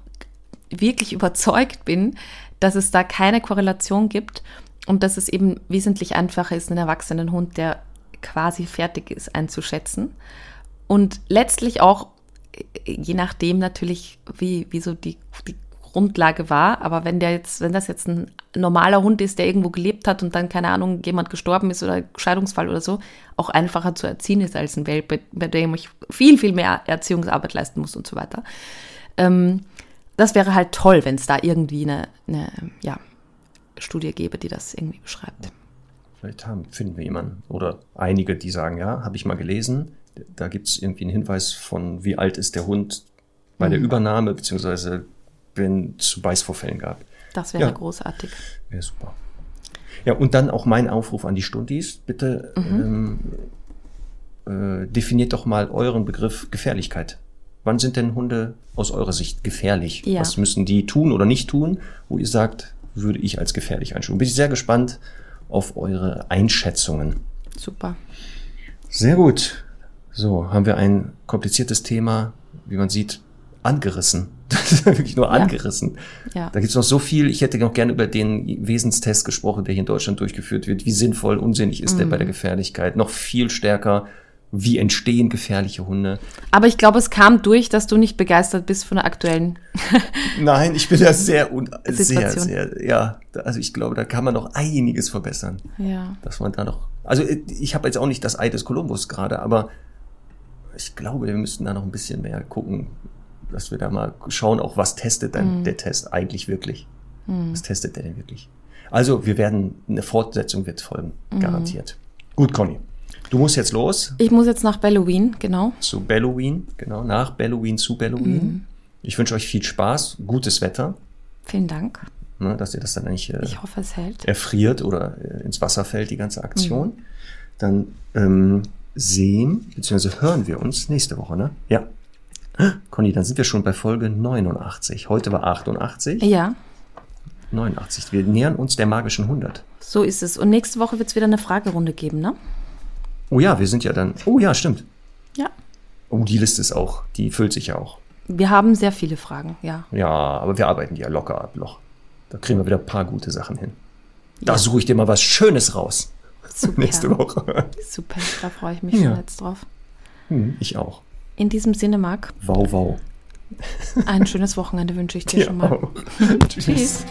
wirklich überzeugt bin, dass es da keine Korrelation gibt und dass es eben wesentlich einfacher ist, einen erwachsenen Hund, der quasi fertig ist, einzuschätzen. Und letztlich auch, äh, je nachdem natürlich, wie, wie so die, die Grundlage war, aber wenn der jetzt, wenn das jetzt ein normaler Hund ist, der irgendwo gelebt hat und dann, keine Ahnung, jemand gestorben ist oder Scheidungsfall oder so, auch einfacher zu erziehen ist als ein Welpe, bei dem ich viel, viel mehr Erziehungsarbeit leisten muss und so weiter. Ähm, das wäre halt toll, wenn es da irgendwie eine, eine ja, Studie gäbe, die das irgendwie beschreibt. Vielleicht haben, finden wir jemanden. Oder einige, die sagen, ja, habe ich mal gelesen. Da gibt es irgendwie einen Hinweis von, wie alt ist der Hund bei Mhm. der Übernahme, beziehungsweise wenn es zu Beißvorfällen gab. Das wäre Ja. großartig. Ja, super. Ja, und dann auch mein Aufruf an die Stundis. Bitte Mhm. ähm, äh, definiert doch mal euren Begriff Gefährlichkeit. Wann sind denn Hunde aus eurer Sicht gefährlich? Ja. Was müssen die tun oder nicht tun, wo ihr sagt, würde ich als gefährlich einstufen? Bin ich sehr gespannt auf eure Einschätzungen. Super. Sehr gut. So, haben wir ein kompliziertes Thema, wie man sieht, angerissen. Das ist wirklich nur angerissen. Ja. Da gibt's noch so viel. Ich hätte noch gerne über den Wesenstest gesprochen, der hier in Deutschland durchgeführt wird. Wie sinnvoll, unsinnig ist der bei der Gefährlichkeit? Noch viel stärker. Wie entstehen gefährliche Hunde? Aber ich glaube, es kam durch, dass du nicht begeistert bist von der aktuellen. Nein, ich bin da sehr, un sehr, Situation. sehr, ja. da- Also ich glaube, da kann man noch einiges verbessern. Ja. dass man da noch. Also äh, ich habe jetzt auch nicht das Ei des Kolumbus gerade, aber ich glaube, wir müssten da noch ein bisschen mehr gucken, dass wir da mal schauen, auch was testet dann der Test eigentlich wirklich. Was testet der denn wirklich? Also wir werden, eine Fortsetzung wird folgen, garantiert. Gut, Conny. Du musst jetzt los Ich muss jetzt nach Belloween, genau. zu Belloween, genau, nach Belloween zu Belloween. Ich wünsche euch viel Spaß, gutes Wetter, Vielen Dank. ne, dass ihr das dann nicht äh, Ich hoffe, es hält. erfriert oder äh, ins Wasser fällt, die ganze Aktion, dann ähm, sehen bzw. hören wir uns nächste Woche, ne? Ja. Conny, dann sind wir schon bei Folge 89. Heute war 88, Ja, 89. Wir nähern uns der magischen 100. so ist es. Und nächste Woche wird es wieder eine Fragerunde geben, ne? Oh ja, wir sind ja dann. Oh ja, stimmt. Ja. Oh, die Liste ist auch, die füllt sich ja auch. Wir haben sehr viele Fragen, ja. Ja, aber wir arbeiten die ja locker ab, Loch. Da kriegen wir wieder ein paar gute Sachen hin. Da Ja. suche ich dir mal was Schönes raus. Super. Nächste Woche. Super, da freue ich mich Ja. schon jetzt drauf. Hm, ich auch. In diesem Sinne, Marc, Wow, wow. ein schönes Wochenende wünsche ich dir Dir schon mal. auch. Tschüss.